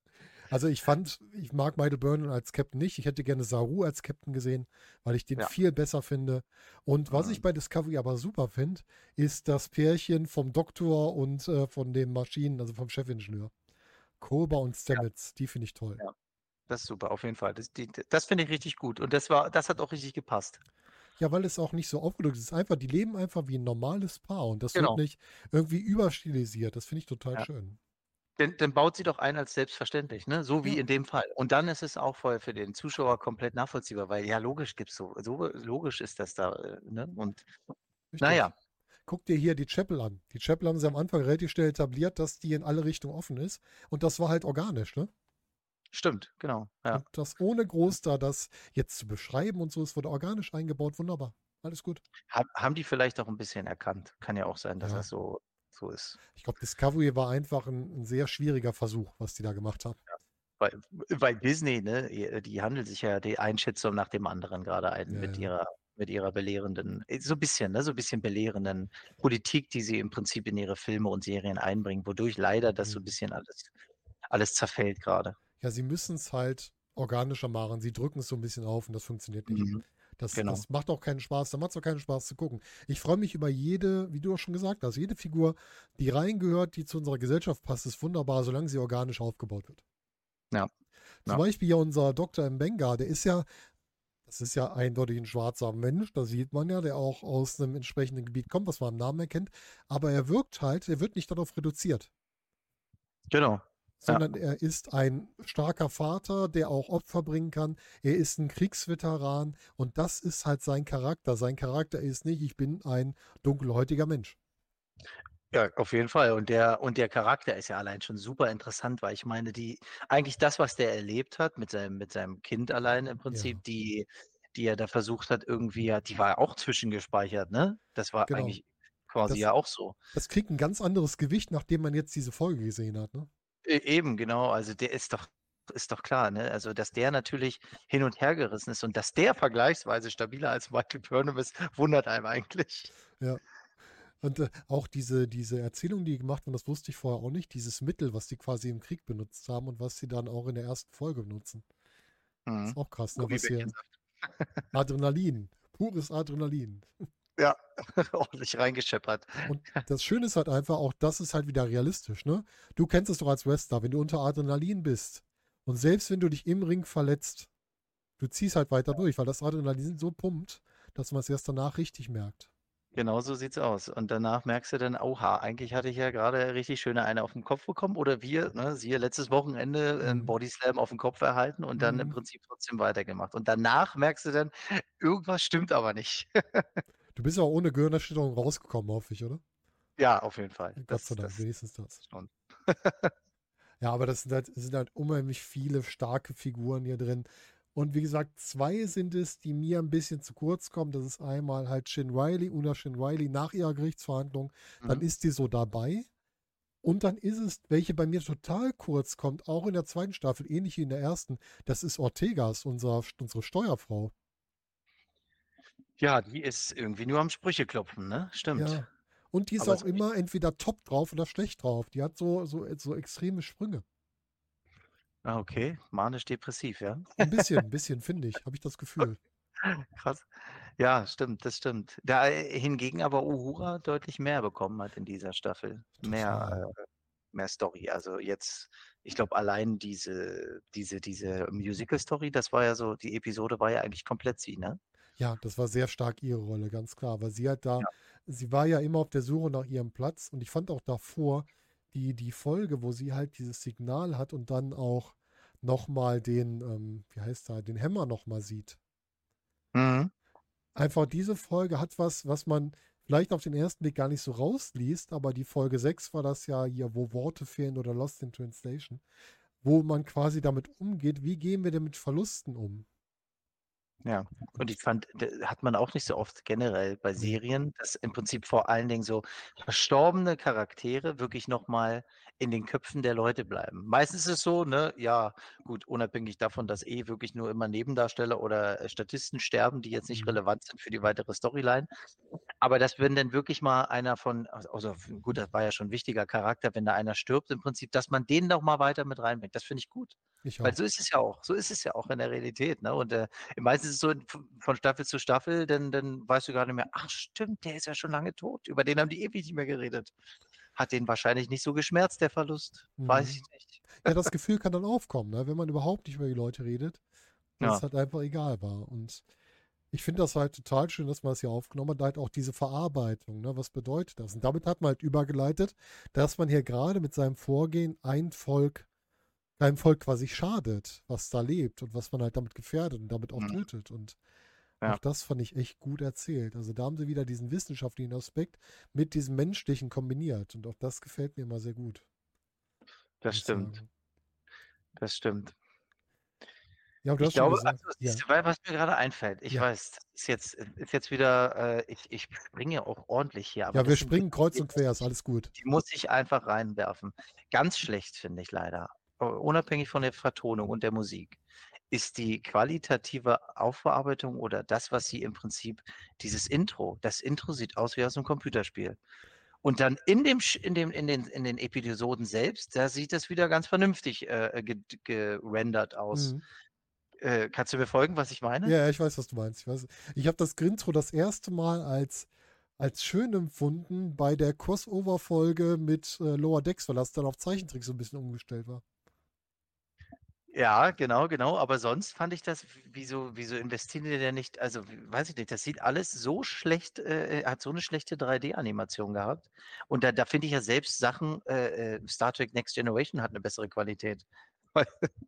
Also, ich fand ich mag Michael Burnham als Captain nicht. Ich hätte gerne Saru als Captain gesehen, weil ich den
Ja.
viel besser finde. Und was ich
Mhm.
bei Discovery aber super finde, ist das Pärchen vom Doktor und, äh, von dem Maschinen also, vom Chefingenieur. Culber und
Ja.
Stamets, die finde ich toll.
Ja, das ist super, auf jeden Fall. Das das finde ich richtig gut und das war das hat auch richtig gepasst.
Ja, weil es auch nicht so aufgedrückt ist. Einfach die leben einfach wie 'n normales Paar und das
Genau.
wird nicht irgendwie überstilisiert. Das finde ich total
Ja.
schön.
Dann dann baut sie doch ein als selbstverständlich, ne? So wie
Ja.
in dem Fall. Und dann ist es auch voll für den Zuschauer komplett nachvollziehbar, weil ja, logisch gibt's so so logisch ist das da, äh, ne? Und
Richtig.
ja.
Guck dir hier die Chapel an. Die Chapel haben sie am Anfang relativ schnell etabliert, dass die in alle Richtungen offen ist und das war halt organisch, ne?
Stimmt, genau, ja.
Und das ohne groß da das jetzt zu beschreiben und so, es wurde organisch eingebaut, wunderbar. Alles gut.
Ha haben die vielleicht auch 'n bisschen erkannt. Kann ja auch sein, dass
Ja.
das so so ist.
Ich glaube, Discovery war einfach 'n 'n sehr schwieriger Versuch, was die da gemacht haben.
Ja, weil weil Disney, ne, äh, die handeln sich ja die Shitstorm nach dem anderen grade ein
Ja,
mit ihrer mit ihrer belehrenden, äh, so ein bisschen, ne, so ein bisschen belehrenden Politik, die sie im Prinzip in ihre Filme und Serien einbringen, wodurch leider das so ein
Mhm.
bisschen alles, alles zerfällt gerade.
Ja, sie müssen es halt organischer machen. Sie drücken es so ein bisschen auf und das funktioniert nicht.
Mhm.
Das,
Genau.
das macht auch keinen Spaß. Da macht es auch keinen Spaß zu gucken. Ich freue mich über jede, wie du auch schon gesagt hast, jede Figur, die reingehört, die zu unserer Gesellschaft passt, ist wunderbar, solange sie organisch aufgebaut wird.
Ja.
Zum
Ja.
Beispiel ja unser Dr. Mbenga, der ist ja, das ist ja eindeutig ein schwarzer Mensch, das sieht man ja, der auch aus einem entsprechenden Gebiet kommt, was man am Namen erkennt. Aber er wirkt halt, er wird nicht darauf reduziert
Genau.
Sondern er ist ein starker Vater, der auch Opfer bringen kann. Er ist ein Kriegsveteran und das ist halt sein Charakter. Sein Charakter ist nicht, ich bin ein dunkelhäutiger Mensch.
Ja, auf jeden Fall. Und der, und der Charakter ist ja allein schon super interessant, weil ich meine, die, eigentlich das, was der erlebt hat mit seinem, mit seinem Kind allein im Prinzip,
Ja.
die, die er da versucht hat, irgendwie, ja, die war ja auch zwischengespeichert, ne? Das war
Genau.
eigentlich quasi
Das-
ja auch so.
Das kriegt ein ganz anderes Gewicht, nachdem man jetzt diese Folge gesehen hat. Ne?
E- Eben, genau. Also der ist doch, ist doch klar, ne? Also, dass der natürlich hin und her gerissen ist und dass der vergleichsweise stabiler als Michael Burnham ist, wundert einem eigentlich.
Und äh, auch diese, diese Erzählung, die gemacht wurde, das wusste ich vorher auch nicht, dieses Mittel, was die quasi im Krieg benutzt haben und was sie dann auch in der ersten Folge benutzen. Das
Mhm.
ist auch krass, ne? was hier. Adrenalin, pures Adrenalin.
Ja, ordentlich reingescheppert.
Und das Schöne ist halt einfach, auch das ist halt wieder realistisch, ne? Du kennst es doch als Wrestler, wenn du unter Adrenalin bist und selbst wenn du dich im Ring verletzt, du ziehst halt weiter durch, weil das Adrenalin so pumpt, dass man es erst danach richtig merkt.
Genau so sieht's aus. Und danach merkst du dann, oha, eigentlich hatte ich ja gerade richtig schöne eine auf den Kopf bekommen. Oder wir, ne, siehe letztes Wochenende einen
Mhm.
Bodyslam auf den Kopf erhalten und dann im
Mhm.
Prinzip trotzdem weitergemacht. Und danach merkst du dann, irgendwas stimmt aber nicht.
Du bist ja auch ohne Gehirnerschütterung rausgekommen, hoffe ich, oder?
Ja, auf jeden Fall.
Gott sei Dank, wenigstens das.
schon.
Ja, aber das sind halt, sind halt unheimlich viele starke Figuren hier drin. Und wie gesagt, zwei sind es, die mir ein bisschen zu kurz kommen. Das ist einmal halt Shin Riley, Una Shin Riley nach ihrer Gerichtsverhandlung. Dann
Mhm.
ist die so dabei. Und dann ist es, welche bei mir total kurz kommt, auch in der zweiten Staffel, ähnlich wie in der ersten. Das ist Ortegas, unser, unsere Steuerfrau.
Ja, die ist irgendwie nur am Sprüche klopfen, ne? Stimmt.
Ja. Und die ist
Aber
auch
so
immer entweder top drauf oder schlecht drauf. Die hat so, so, so extreme Sprünge.
Ah, okay. Manisch-depressiv, ja.
Ein bisschen, ein bisschen, finde ich, habe ich das Gefühl.
Krass. Ja, stimmt, das stimmt. Da äh, hingegen aber Uhura deutlich mehr bekommen hat in dieser Staffel. Mehr, äh, mehr Story. Also jetzt, ich glaube, allein diese, diese, diese Musical-Story, das war ja so, die Episode war ja eigentlich komplett sie, ne?
Ja, das war sehr stark ihre Rolle, ganz klar. Weil sie hat da, sie war ja immer auf der Suche nach ihrem Platz und ich fand auch davor die, die Folge, wo sie halt dieses Signal hat und dann auch nochmal den, ähm, wie heißt da, den Hämmer nochmal sieht.
Mhm.
Einfach diese Folge hat was, was man vielleicht auf den ersten Blick gar nicht so rausliest, aber die Folge 6 war das ja hier, wo Worte fehlen oder Lost in Translation, wo man quasi damit umgeht, wie gehen wir denn mit Verlusten um?
Ja, und ich fand, d- hat man auch nicht so oft generell bei
Nee.
Serien, dass im Prinzip vor allen Dingen so verstorbene Charaktere wirklich nochmal in den Köpfen der Leute bleiben. Meistens ist es so, ne, ja, gut, unabhängig davon, dass eh wirklich nur immer Nebendarsteller oder äh, Statisten sterben, die jetzt nicht
Mhm.
relevant sind für die weitere Storyline. Aber dass wenn dann wirklich mal einer von, also gut, das war ja schon ein wichtiger Charakter, wenn da einer stirbt, im Prinzip, dass man den noch mal weiter mit reinbringt. Das finde ich gut.
Ich
Weil so ist es ja auch. So ist es ja auch in der Realität. Ne? Und äh, meistens ist es so von Staffel zu Staffel, dann, dann weißt du gar nicht mehr, ach stimmt, der ist ja schon lange tot. Über den haben die ewig nicht mehr geredet. Hat den wahrscheinlich nicht so geschmerzt, der Verlust. Weiß
Mhm.
ich nicht.
Ja, das Gefühl kann dann aufkommen, ne? wenn man überhaupt nicht über die Leute redet, dass
Ja.
es halt einfach egal war. Und ich finde das halt total schön, dass man das hier aufgenommen hat, halt auch diese Verarbeitung, ne? was bedeutet das? Und damit hat man halt übergeleitet, dass man hier gerade mit seinem Vorgehen ein Volk, einem Volk quasi schadet, was da lebt und was man halt damit gefährdet und damit auch
Mhm.
tötet. Und
Ja.
auch das fand ich echt gut erzählt. Also da haben sie wieder diesen wissenschaftlichen Aspekt mit diesem menschlichen kombiniert. Und auch das gefällt mir immer sehr gut.
Das stimmt.
sagen.
Das stimmt.
Ja, du
Ich
hast schon
glaube,
gesagt,
also,
ja.
weil- was mir gerade einfällt, ich
Ja.
weiß, ist jetzt, ist jetzt wieder, äh, ich, ich springe auch ordentlich hier,
Ja, wir springen kreuz
die
und quer, ist alles gut.
Die muss ich einfach reinwerfen. Ganz schlecht finde ich leider. Unabhängig von der Vertonung und der Musik. ist die qualitative Aufbearbeitung oder das, was sie im Prinzip dieses Intro das Intro sieht aus wie aus 'nem Computerspiel. Und dann in dem in dem in den in den Episoden selbst, da sieht das wieder ganz vernünftig, äh, ge gerendert aus.
Mhm.
Äh, kannst du mir folgen, was ich meine?
Ja, ich weiß, was du meinst. Ich weiß ich habe das Grintro das erste Mal als als schön empfunden bei der Crossover-Folge mit, äh, Lower Decks, weil das dann auf Zeichentrick so 'n bisschen umgestellt war.
Ja, genau, genau. Aber sonst fand ich das wieso wieso investieren die denn nicht also, weiß ich nicht, das sieht alles so schlecht äh, äh, hat so 'ne schlechte 3D-Animation gehabt. Und da da finde ich ja selbst Sachen äh, äh, Star Trek Next Generation hat 'ne bessere Qualität.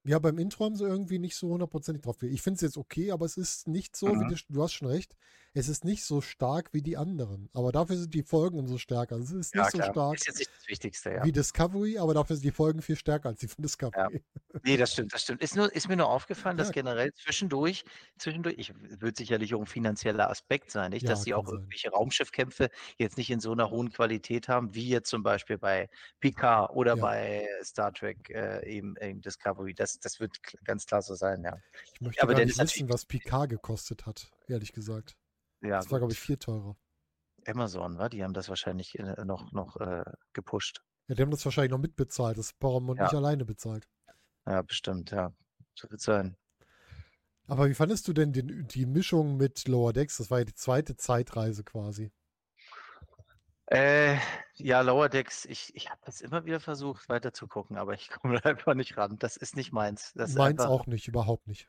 Ja, beim Intro haben sie irgendwie nicht so hundertprozentig drauf ich finde es jetzt okay, aber es ist nicht so, wie
Mhm.
du sch du hast schon recht, es ist nicht so stark wie die anderen. Aber dafür sind die Folgen umso stärker. Es ist
Ja
nicht so
klar,
stark
ist jetzt nicht das Wichtigste, ja.
wie Discovery, aber dafür sind die Folgen viel stärker als die von
Ja.
Discovery.
Ne, das stimmt, das stimmt. Ist nur ist mir nur aufgefallen, dass
Ja.
generell zwischendurch zwischendurch ich wird sicherlich auch 'n finanzieller Aspekt sein, nicht, dass
Ja, kann
auch
sein.
irgendwelche Raumschiffkämpfe jetzt nicht in so 'ner hohen Qualität haben, wie jetzt zum Beispiel bei Picard oder
Ja.
bei Star Trek, äh, eben eben Discovery. Das das wird ganz klar so sein, ja.
Ich möchte
Aber
gar nicht wissen, was Picard gekostet hat, ehrlich gesagt.
Ja,
Das war, glaube ich, viel teurer.
Amazon, wa? Die haben das wahrscheinlich, äh, noch noch, äh, gepusht.
Ja, die haben das wahrscheinlich noch mitbezahlt, das Paramount
Ja.
nicht alleine bezahlt.
Ja, bestimmt, ja. So wird's sein.
Aber wie fandest du denn den die Mischung mit Lower Decks? Das war ja die zweite Zeitreise quasi.
Äh, ja, Lower Decks, ich ich habe das immer wieder versucht weiterzugucken, aber ich komme einfach nicht ran. Das ist nicht meins. Das ist
Meins
einfach
auch nicht, überhaupt nicht.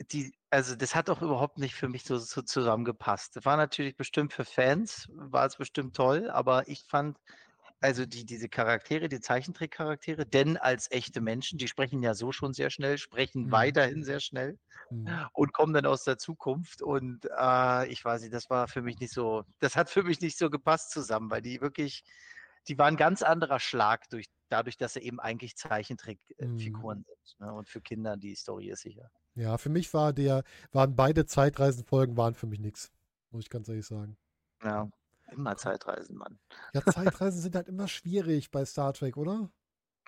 Die also, das hat auch überhaupt nicht für mich so so zusammengepasst. War natürlich bestimmt für Fans war es bestimmt toll, aber ich fand also, die diese Charaktere, die Zeichentrickcharaktere denn als echte Menschen, die sprechen ja so schon sehr schnell, sprechen
Mhm.
weiterhin sehr schnell
Mhm.
und kommen dann aus der Zukunft und, äh, ich weiß nicht, das war für mich nicht so das hat für mich nicht so gepasst zusammen, weil die wirklich die waren ganz anderer Schlag durch dadurch, dass sie eben eigentlich Zeichentrick äh,
Mhm.
Sind, ne? Und für Kinder die Story ist sicher.
Ja, für mich war der waren beide Zeitreisenfolgen waren für mich nix, muss ich ganz ehrlich sagen.
Ja, immer Zeitreisen, Mann.
Ja, Zeitreisen sind halt immer schwierig bei Star Trek, oder?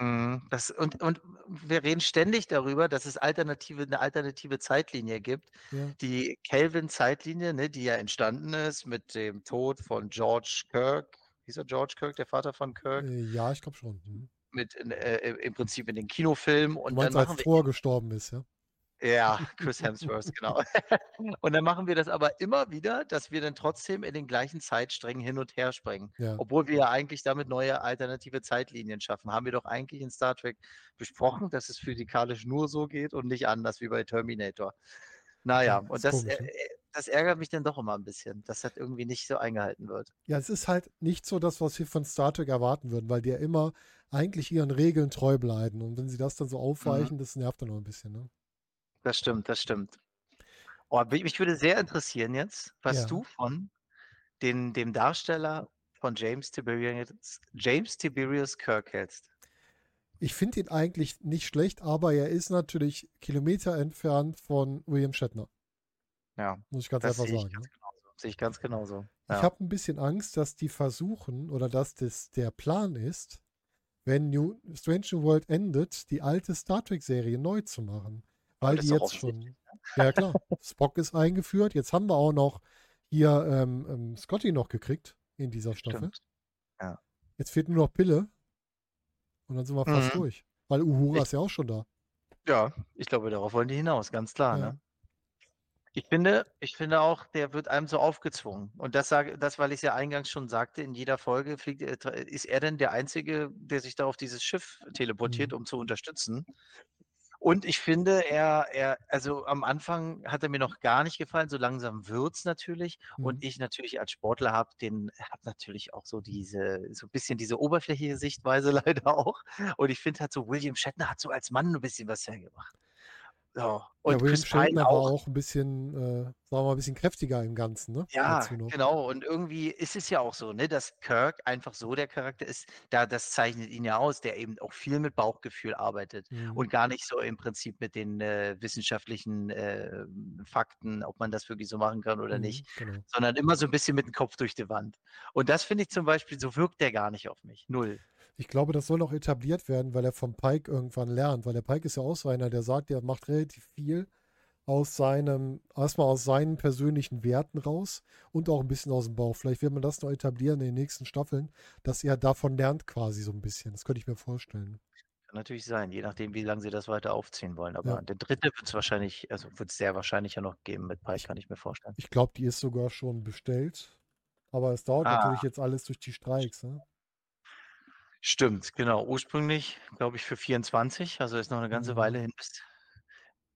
Mhm, das und und wir reden ständig darüber, dass es alternative 'ne alternative Zeitlinie gibt.
Ja.
Die Kelvin-Zeitlinie, ne, die ja entstanden ist mit dem Tod von George Kirk. Hieß er George Kirk, der Vater von Kirk?
Äh, ja, ich glaube schon. Mhm.
Mit in äh, im Prinzip in den Kinofilmen
Du
und dann
meinst, als
machen wir
Thor gestorben ist, ja?
Ja, Chris Hemsworth, genau. Und dann machen wir das aber immer wieder, dass wir dann trotzdem in den gleichen Zeitsträngen hin und her springen.
Ja.
Obwohl wir ja eigentlich damit neue alternative Zeitlinien schaffen. Haben wir doch eigentlich in Star Trek besprochen, dass es physikalisch nur so geht und nicht anders wie bei Terminator. Na ja, und das,
komisch,
äh,
ne?
äh, das ärgert mich dann doch immer 'n bisschen, dass das irgendwie nicht so eingehalten wird.
Ja, es ist halt nicht so das, was wir von Star Trek erwarten würden, weil die ja immer eigentlich ihren Regeln treu bleiben. Und wenn sie das dann so
Mhm.
aufweichen, das nervt dann auch 'n bisschen, ne?
Das stimmt, das stimmt. Oh, mi mich würde sehr interessieren jetzt, was
Ja.
du von den dem Darsteller von James Tiberius James Tiberius Kirk hältst.
Ich finde ihn eigentlich nicht schlecht, aber er ist natürlich Kilometer entfernt von William Shatner.
Ja,
Muss ich ganz
das
einfach
ich
sagen,
ganz
ne?
genauso. Sehe ich ganz genauso.
Ich
Ja.
habe 'n bisschen Angst, dass die versuchen oder dass das der Plan ist, wenn New Strange New World endet, die alte Star Trek-Serie neu zu machen. Weil die jetzt schon
ne?
ja, klar, Spock ist eingeführt. Jetzt haben wir auch noch hier, ähm, ähm, Scotty noch gekriegt in dieser Staffel.
Ja.
Jetzt fehlt nur noch Pille. Und dann sind wir fast
Mhm.
durch. Weil Uhura
Ich
ist ja auch schon da.
Ja, ich glaube, darauf wollen die hinaus, ganz klar,
Ja.
ne? Ich finde ich finde auch, der wird einem so aufgezwungen. Und das sage das, weil ich's ja eingangs schon sagte, in jeder Folge fliegt er tra ist er denn der Einzige, der sich da auf dieses Schiff teleportiert,
Mhm.
um zu unterstützen. Und ich finde, er er also, am Anfang hat er mir noch gar nicht gefallen, so langsam wird's natürlich.
Mhm.
Und ich natürlich als Sportler habe den habe natürlich auch so diese so 'n bisschen diese oberflächliche Sichtweise leider auch. Und ich finde halt so, William Shatner hat so als Mann 'n bisschen was hergemacht.
Ja,
und
William
Chris
Shatner war
auch.
auch 'n bisschen, äh, sagen wir mal, 'n bisschen kräftiger im Ganzen, ne?
Ja, genau. Und irgendwie ist es ja auch so, ne, dass Kirk einfach so der Charakter ist, da das zeichnet ihn ja aus, der eben auch viel mit Bauchgefühl arbeitet
Mhm.
und gar nicht so im Prinzip mit den, äh, wissenschaftlichen, ähm, Fakten, ob man das wirklich so machen kann oder
Mhm,
nicht,
genau.
sondern immer so 'n bisschen mit dem Kopf durch die Wand. Und das finde ich zum Beispiel so wirkt der gar nicht auf mich, 0.
Ich glaube, das soll noch etabliert werden, weil er vom Pike irgendwann lernt. Weil der Pike ist ja auch so einer, der sagt, der macht relativ viel aus seinem, erstmal aus seinen persönlichen Werten raus und auch ein bisschen aus dem Bauch. Vielleicht wird man das noch etablieren in den nächsten Staffeln, dass er davon lernt quasi so ein bisschen. Das könnte ich mir vorstellen.
Kann natürlich sein, je nachdem, wie lange sie das weiter aufziehen wollen. Aber
Ja.
der dritte wird es wahrscheinlich, also wird es sehr wahrscheinlich ja noch geben mit Pike, kann ich mir vorstellen.
Ich glaube, die ist sogar schon bestellt. Aber es dauert
Ah.
natürlich jetzt alles durch die Streiks. Ne?
Stimmt, genau. Ursprünglich, glaube ich, für 24, also ist noch eine ganze
Mhm.
Weile hin. Bis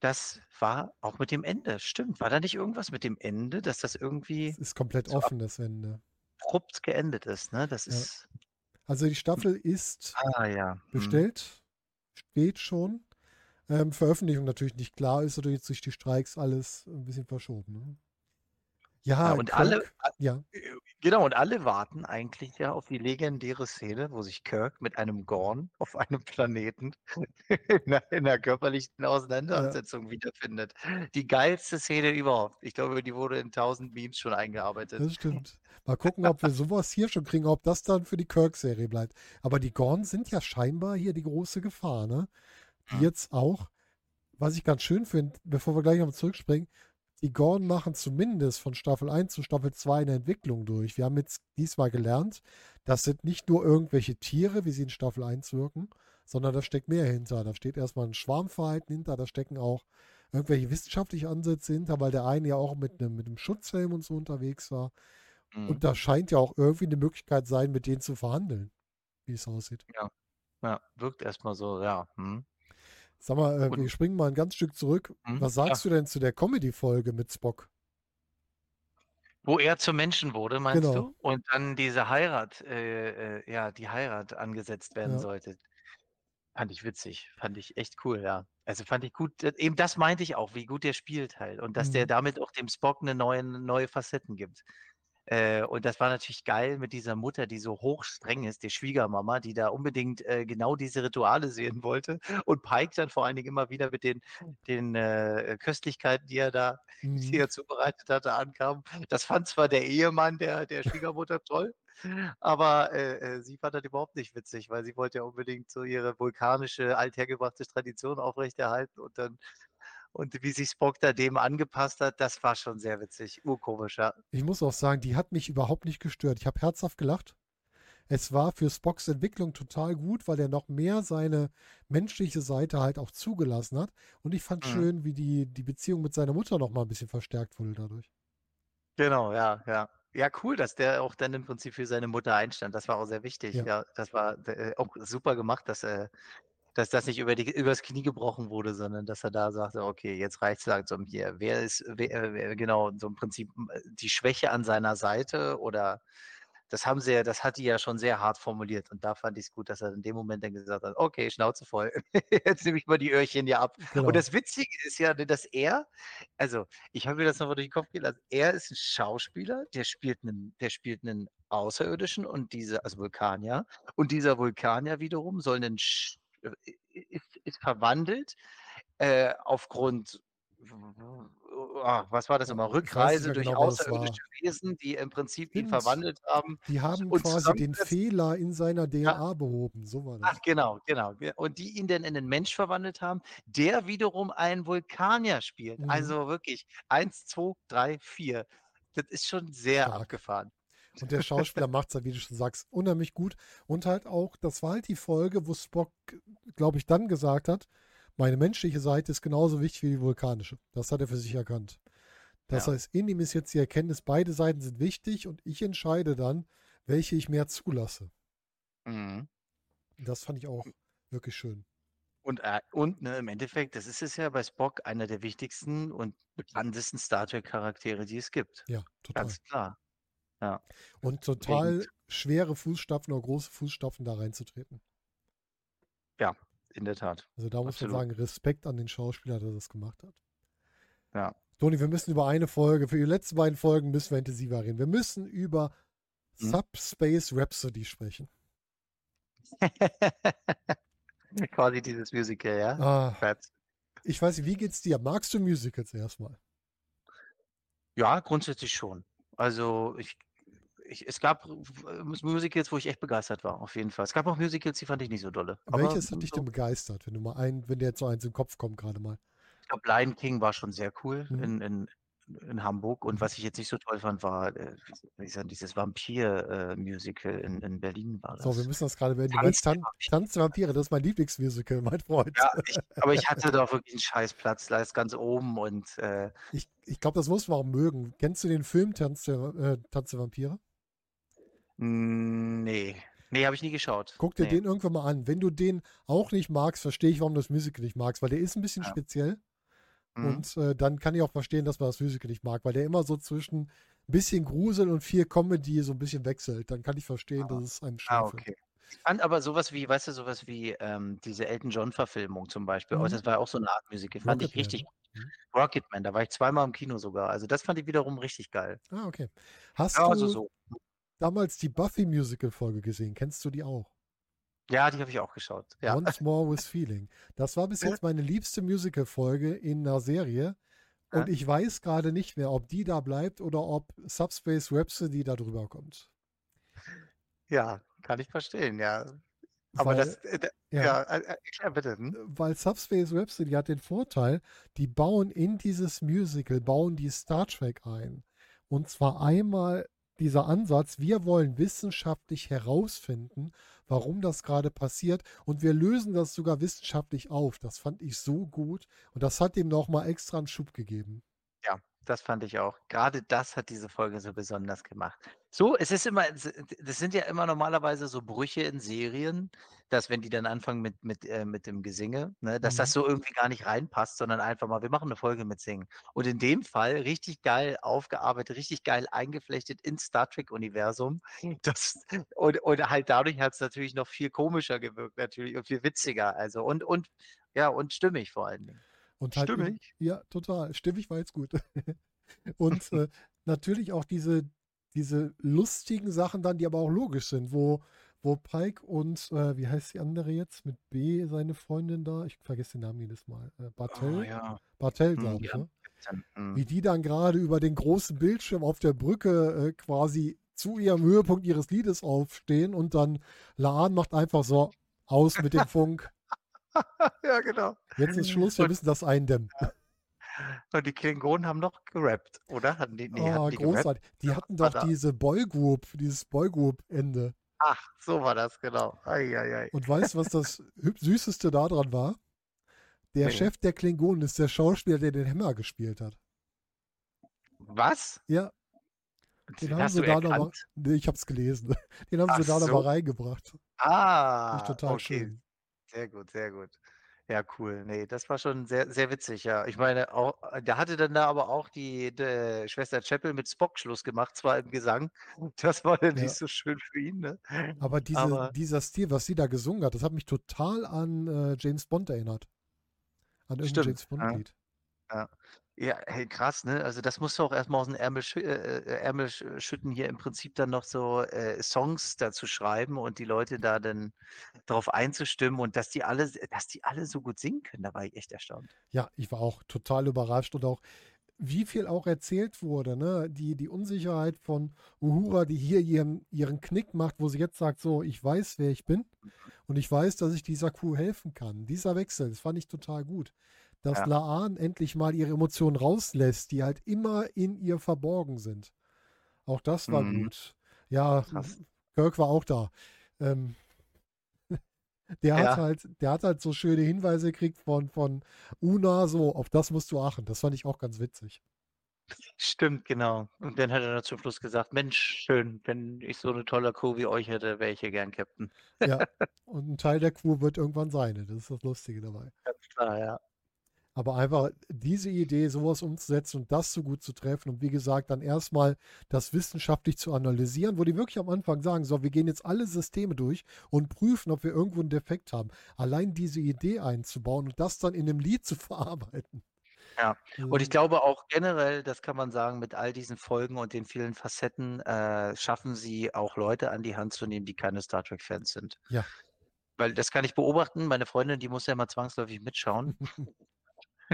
das war auch mit dem Ende. Stimmt. War da nicht irgendwas mit dem Ende, dass das irgendwie
Es ist komplett
So
offen, das Ende.
abrupt geendet ist, ne? Das
Ja.
ist.
Also die Staffel ist
Ah ja. hm.
bestellt, steht schon. Ähm, Veröffentlichung natürlich nicht klar, ist natürlich jetzt durch die Streiks alles ein bisschen verschoben. Ne? Ja,
Ja, und alle,
Kirk, ja,
Genau, und alle warten eigentlich ja auf die legendäre Szene, wo sich Kirk mit einem Gorn auf einem Planeten in einer, in einer körperlichen Auseinandersetzung wiederfindet. Die geilste Szene überhaupt. Ich glaube, die wurde in tausend Memes schon eingearbeitet.
das stimmt. Mal gucken, ob wir sowas hier schon kriegen, ob das dann für die Kirk-Serie bleibt. Aber die Gorn sind ja scheinbar hier die große Gefahr, ne? Die jetzt auch, was ich ganz schön finde, bevor wir gleich nochmal zurückspringen, die Gorn machen zumindest von Staffel 1 zu Staffel 2 eine Entwicklung durch. Wir haben jetzt diesmal gelernt, das sind nicht nur irgendwelche Tiere, wie sie in Staffel 1 wirken, sondern da steckt mehr hinter. Da steht erstmal ein Schwarmverhalten hinter, da stecken auch irgendwelche wissenschaftlichen Ansätze hinter, weil der eine ja auch mit einem, mit einem Schutzhelm und so unterwegs war.
Mhm.
Und da scheint ja auch irgendwie eine Möglichkeit sein, mit denen zu verhandeln, wie es aussieht.
Ja, wirkt erstmal so, ja. Hm.
Sag mal, äh, wir springen mal ein ganz Stück zurück.
Hm?
Was sagst du denn zu der Comedy-Folge mit Spock?
Wo er zum Menschen wurde, meinst
Genau.
du? Und dann diese Heirat, äh, äh, ja, die Heirat angesetzt werden
Ja.
sollte. Fand ich witzig, fand ich echt cool, ja. Also fand ich gut, äh, eben das meinte ich auch, wie gut der spielt halt. Und dass der
Mhm.
damit auch dem Spock eine neue, neue Facetten gibt. Äh, und das war natürlich geil mit dieser Mutter, die so hochstreng ist, die Schwiegermama, die da unbedingt äh, genau diese Rituale sehen wollte. Und Pike dann vor allen Dingen immer wieder mit den, den äh, Köstlichkeiten, die er da die
Mhm.
er zubereitet hatte, ankam. Das fand zwar der Ehemann der, der Schwiegermutter toll, aber äh, äh, sie fand das überhaupt nicht witzig, weil sie wollte ja unbedingt so ihre vulkanische, althergebrachte Tradition aufrechterhalten und dann und wie sich Spock da dem angepasst hat, das war schon sehr witzig. Urkomisch, ja.
Ich muss auch sagen, die hat mich überhaupt nicht gestört. Ich habe herzhaft gelacht. Es war für Spocks Entwicklung total gut, weil er noch mehr seine menschliche Seite halt auch zugelassen hat. Und ich fand
Mhm.
schön, wie die, die Beziehung mit seiner Mutter noch mal ein bisschen verstärkt wurde dadurch.
Genau, ja, ja. Ja, cool, dass der auch dann im Prinzip für seine Mutter einstand. Das war auch sehr wichtig.
Ja.
Ja, das war äh, auch super gemacht, dass, äh, dass das nicht über die, übers Knie gebrochen wurde, sondern dass er da sagte, okay, jetzt reicht's langsam hier. Wer ist, wer, wer, genau, so im Prinzip die Schwäche an seiner Seite oder das haben sie ja, das hat die ja schon sehr hart formuliert. Und da fand ich es gut, dass er in dem Moment dann gesagt hat, okay, Schnauze voll, jetzt nehme ich mal die Öhrchen hier ab.
Genau.
Und das Witzige ist ja, ne, dass er, also ich habe mir das nochmal durch den Kopf gelassen, er ist ein Schauspieler, der spielt einen, der spielt einen Außerirdischen und diese, also Vulkanier, und dieser Vulkanier wiederum soll einen, Sch- ist, ist verwandelt äh, aufgrund, ah, was war das
Ja,
immer, Rückreise
mehr
durch
genau,
außerirdische Wesen, die im Prinzip ihn verwandelt haben.
Die haben quasi den Fehler in seiner DNA behoben. So war das.
Ach, genau, genau. ge- Und die ihn dann in einen Mensch verwandelt haben, der wiederum einen Vulkanier spielt.
Mhm.
Also wirklich eins, zwei, drei, vier. Das ist schon sehr
Stark.
abgefahren.
Und der Schauspieler macht es, wie du schon sagst, unheimlich gut. Und halt auch, das war halt die Folge, wo Spock, glaube ich, dann gesagt hat, meine menschliche Seite ist genauso wichtig wie die vulkanische. Das hat er für sich erkannt. Das
Ja.
heißt, in ihm ist jetzt die Erkenntnis, beide Seiten sind wichtig und ich entscheide dann, welche ich mehr zulasse.
Mhm.
Das fand ich auch wirklich schön.
Und, äh, und ne, im Endeffekt, das ist es ja bei Spock einer der wichtigsten und bekanntesten Star Trek-Charaktere, die es gibt.
Ja, total.
Ganz klar.
Und total schwere Fußstapfen oder große Fußstapfen da reinzutreten.
In der Tat.
Also da muss
Absolut.
man sagen, Respekt an den Schauspieler, der das gemacht hat.
Ja.
Toni, wir müssen über eine Folge, für die letzten beiden Folgen müssen wir intensiver reden. Wir müssen über
Hm?
Subspace Rhapsody sprechen.
Quasi dieses Musical, ja?
Ah, ich weiß nicht, wie geht's dir? Magst du Musicals erstmal?
Ja, grundsätzlich schon. Also ich, ich, es gab äh, Musicals, wo ich echt begeistert war, auf jeden Fall. Es gab auch Musicals, die fand ich nicht so dolle. Aber
Welches hat dich denn begeistert, wenn du mal ein, wenn dir jetzt so eins im Kopf kommt gerade mal?
ich glaube, Lion King war schon sehr cool
Mhm.
in, in, in Hamburg. Und was ich jetzt nicht so toll fand, war äh, denn dieses Vampir-Musical in, in Berlin war
So, wir
das.
müssen das gerade. Du
Tanz
Tan
Vampire.
Tanz der Vampire, das ist mein Lieblingsmusical, mein Freund.
Ja, ich, aber ich hatte da wirklich einen Scheißplatz, da ist ganz oben und äh,
Ich, ich glaube, das muss man auch mögen. Kennst du den Film Tanz der, äh, Tanz der Vampire?
Nee. Nee, habe ich nie geschaut.
Guck dir
Nee.
den irgendwann mal an. Wenn du den auch nicht magst, verstehe ich, warum du das Musical nicht magst, weil der ist ein bisschen
Ja.
speziell.
Mhm.
Und äh, dann kann ich auch verstehen, dass man das Musical nicht mag, weil der immer so zwischen ein bisschen Grusel und viel Comedy so ein bisschen wechselt. Dann kann ich verstehen, dass es einem
Ah,
schwerfällt.
okay. Ich fand aber sowas wie, weißt du, sowas wie ähm, diese Elton John-Verfilmung zum Beispiel, oh,
Mhm.
das war auch so eine Art Musical, fand ich richtig.
ne? Mhm.
Rocketman, da war ich zweimal im Kino sogar. Also das fand ich wiederum richtig geil.
Ah, okay. Hast
Ja, also
du
so.
Damals die Buffy-Musical-Folge gesehen? Kennst du die auch?
Ja, die habe ich auch geschaut. Ja.
Once More with Feeling. Das war bis jetzt meine liebste Musical-Folge in einer Serie. Und ich weiß gerade nicht mehr, ob die da bleibt oder ob Subspace Rhapsody da drüber kommt.
Ja, kann ich verstehen, ja. Aber
Weil,
das, äh,
ja,
ja, äh, äh, bitte. Hm?
weil Subspace Rhapsody hat den Vorteil, die bauen in dieses Musical, bauen die Star Trek ein. Und zwar einmal dieser Ansatz, wir wollen wissenschaftlich herausfinden, warum das gerade passiert und wir lösen das sogar wissenschaftlich auf. Das fand ich so gut und das hat dem nochmal extra einen Schub gegeben.
Ja, das fand ich auch. Gerade das hat diese Folge so besonders gemacht. So, es ist immer, das sind ja immer normalerweise so Brüche in Serien, dass wenn die dann anfangen mit, mit, äh, mit dem Gesinge, ne, dass das
Mhm.
so irgendwie gar nicht reinpasst, sondern einfach mal, wir machen eine Folge mit Singen. Und in dem Fall richtig geil aufgearbeitet, richtig geil eingeflechtet ins Star Trek-Universum. Das, und, und halt dadurch hat es natürlich noch viel komischer gewirkt, natürlich, und viel witziger. Also, und, und, ja, und stimmig vor allen Dingen.
Und halt
Stimmig?
Ja, total. Stimmig war jetzt gut. Und äh, natürlich auch diese, diese lustigen Sachen dann, die aber auch logisch sind, wo, wo Pike und, äh, wie heißt die andere jetzt, mit B, seine Freundin da, ich vergesse den Namen jedes Mal, äh, Bartel,
Oh, ja.
Bartel,
Hm,
glaube ich,
ja.
ne?
Hm.
wie die dann gerade über den großen Bildschirm auf der Brücke äh, quasi zu ihrem Höhepunkt ihres Liedes aufstehen und dann Laan macht einfach so aus mit dem Funk.
ja, genau.
Jetzt ist Schluss, wir müssen das eindämmen.
Und die Klingonen haben noch gerappt, oder? Hatten die, nee,
oh,
hatten die gerappt?
großartig. Die
Ja,
hatten doch
da.
diese Boygroup, dieses Boygroup-Ende.
Ach, so war das, genau. Ei, ei, ei.
Und weißt du, was das Süßeste daran war? Der
Nee.
Chef der Klingonen ist der Schauspieler, der den Hammer gespielt hat.
Was?
Ja, den haben
Hast
sie da noch mal,
erkannt?
nee, ich hab's gelesen. Den haben sie
Ach
da noch
so.
mal reingebracht.
Ah,
total
okay.
schön.
Sehr gut, sehr gut. Ja, cool. Nee, das war schon sehr, sehr witzig, ja. Ich meine, auch, da hatte dann da aber auch die, die Schwester Chapel mit Spock Schluss gemacht, zwar im Gesang. Das war dann
Ja.
nicht so schön für ihn, ne?
Aber, diese,
Aber
dieser Stil, was sie da gesungen hat, das hat mich total an äh, James Bond erinnert. An irgendein James
ja.
Bond-Lied.
Ja, hey, krass, ne? Also das musst du auch erstmal aus dem Ärmel, schü äh, äh, Ärmel sch- schütten, hier im Prinzip dann noch so äh, Songs dazu schreiben und die Leute da dann darauf einzustimmen und dass die alle, dass die alle so gut singen können, da war ich echt erstaunt.
Ja, ich war auch total überrascht und auch, wie viel auch erzählt wurde, ne? Die, die Unsicherheit von Uhura, die hier ihren, ihren Knick macht, wo sie jetzt sagt, so, ich weiß, wer ich bin und ich weiß, dass ich dieser Crew helfen kann. Dieser Wechsel, das fand ich total gut. Dass
Ja.
Laan endlich mal ihre Emotionen rauslässt, die halt immer in ihr verborgen sind. Auch das war
Mhm.
gut. Ja,
Krass.
Kirk war auch da. Ähm, der hat
Ja.
halt, der hat halt so schöne Hinweise gekriegt von, von Una, so, auf das musst du achten. Das fand ich auch ganz witzig.
Stimmt, genau. Und dann hat er dann zum Schluss gesagt, Mensch, schön, wenn ich so eine tolle Crew wie euch hätte, wäre ich hier gern Captain.
Ja. Und ein Teil der Crew wird irgendwann sein. Das ist das Lustige dabei.
Ganz klar, ja.
Aber einfach diese Idee, sowas umzusetzen und das so gut zu treffen und wie gesagt, dann erstmal das wissenschaftlich zu analysieren, wo die wirklich am Anfang sagen, so, wir gehen jetzt alle Systeme durch und prüfen, ob wir irgendwo einen Defekt haben. Allein diese Idee einzubauen und das dann in einem Lied zu verarbeiten.
Ja. Und ich glaube auch generell, das kann man sagen, mit all diesen Folgen und den vielen Facetten äh, schaffen sie auch Leute an die Hand zu nehmen, die keine Star Trek-Fans sind.
Ja.
Weil das kann ich beobachten. Meine Freundin, die muss ja immer zwangsläufig mitschauen.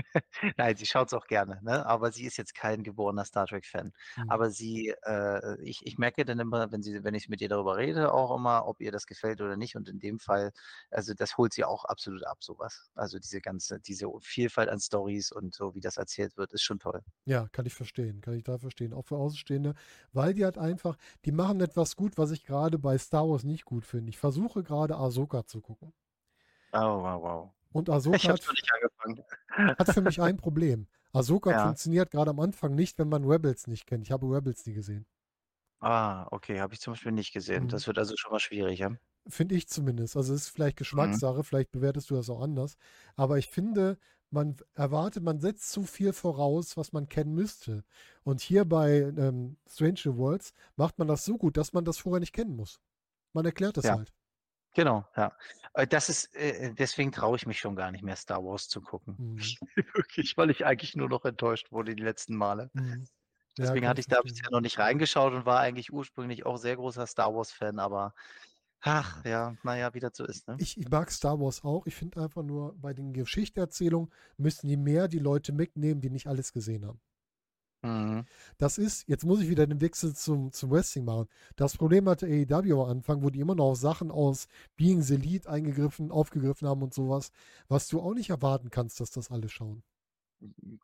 Nein, sie schaut es auch gerne, ne? aber sie ist jetzt kein geborener Star Trek-Fan.
Hm.
Aber sie, äh, ich, ich merke dann immer, wenn sie, wenn ich mit ihr darüber rede, auch immer, ob ihr das gefällt oder nicht. Und in dem Fall, also das holt sie auch absolut ab, sowas. Also diese ganze, diese Vielfalt an Stories und so, wie das erzählt wird, ist schon toll.
Ja, kann ich verstehen, kann ich da verstehen. Auch für Außenstehende, weil die halt einfach, die machen etwas gut, was ich gerade bei Star Wars nicht gut finde. Ich versuche gerade Ahsoka zu gucken.
Oh, wow, wow.
Und Ahsoka hat, hat für mich ein Problem. Ahsoka
Ja.
funktioniert gerade am Anfang nicht, wenn man Rebels nicht kennt. Ich habe Rebels nie gesehen.
Ah, okay, habe ich zum Beispiel nicht gesehen.
Mhm.
Das wird also schon mal schwierig, ja?
Finde ich zumindest. Also es ist vielleicht
Mhm.
Geschmackssache, vielleicht bewertest du das auch anders. Aber ich finde, man erwartet, man setzt zu viel voraus, was man kennen müsste. Und hier bei ähm, Strange Worlds macht man das so gut, dass man das vorher nicht kennen muss. Man erklärt das
Ja.
halt.
Genau, ja. Äh, Das ist, äh, deswegen traue ich mich schon gar nicht mehr, Star Wars zu gucken.
Mhm.
Wirklich, weil ich eigentlich nur noch enttäuscht wurde die letzten Male.
Mhm. Ja,
Deswegen hatte
ich
da bisher noch nicht reingeschaut und war eigentlich ursprünglich auch sehr großer Star Wars-Fan, aber ach ja, naja, wie das so ist, ne?
Ich, ich mag Star Wars auch. Ich finde einfach nur, bei den Geschichtenerzählungen müssen die mehr die Leute mitnehmen, die nicht alles gesehen haben.
Mhm.
Das ist, jetzt muss ich wieder den Wechsel zum, zum Wrestling machen. Das Problem hatte AEW am Anfang, wo die immer noch auf Sachen aus Being the Lead eingegriffen, aufgegriffen haben und sowas, was du auch nicht erwarten kannst, dass das alle schauen.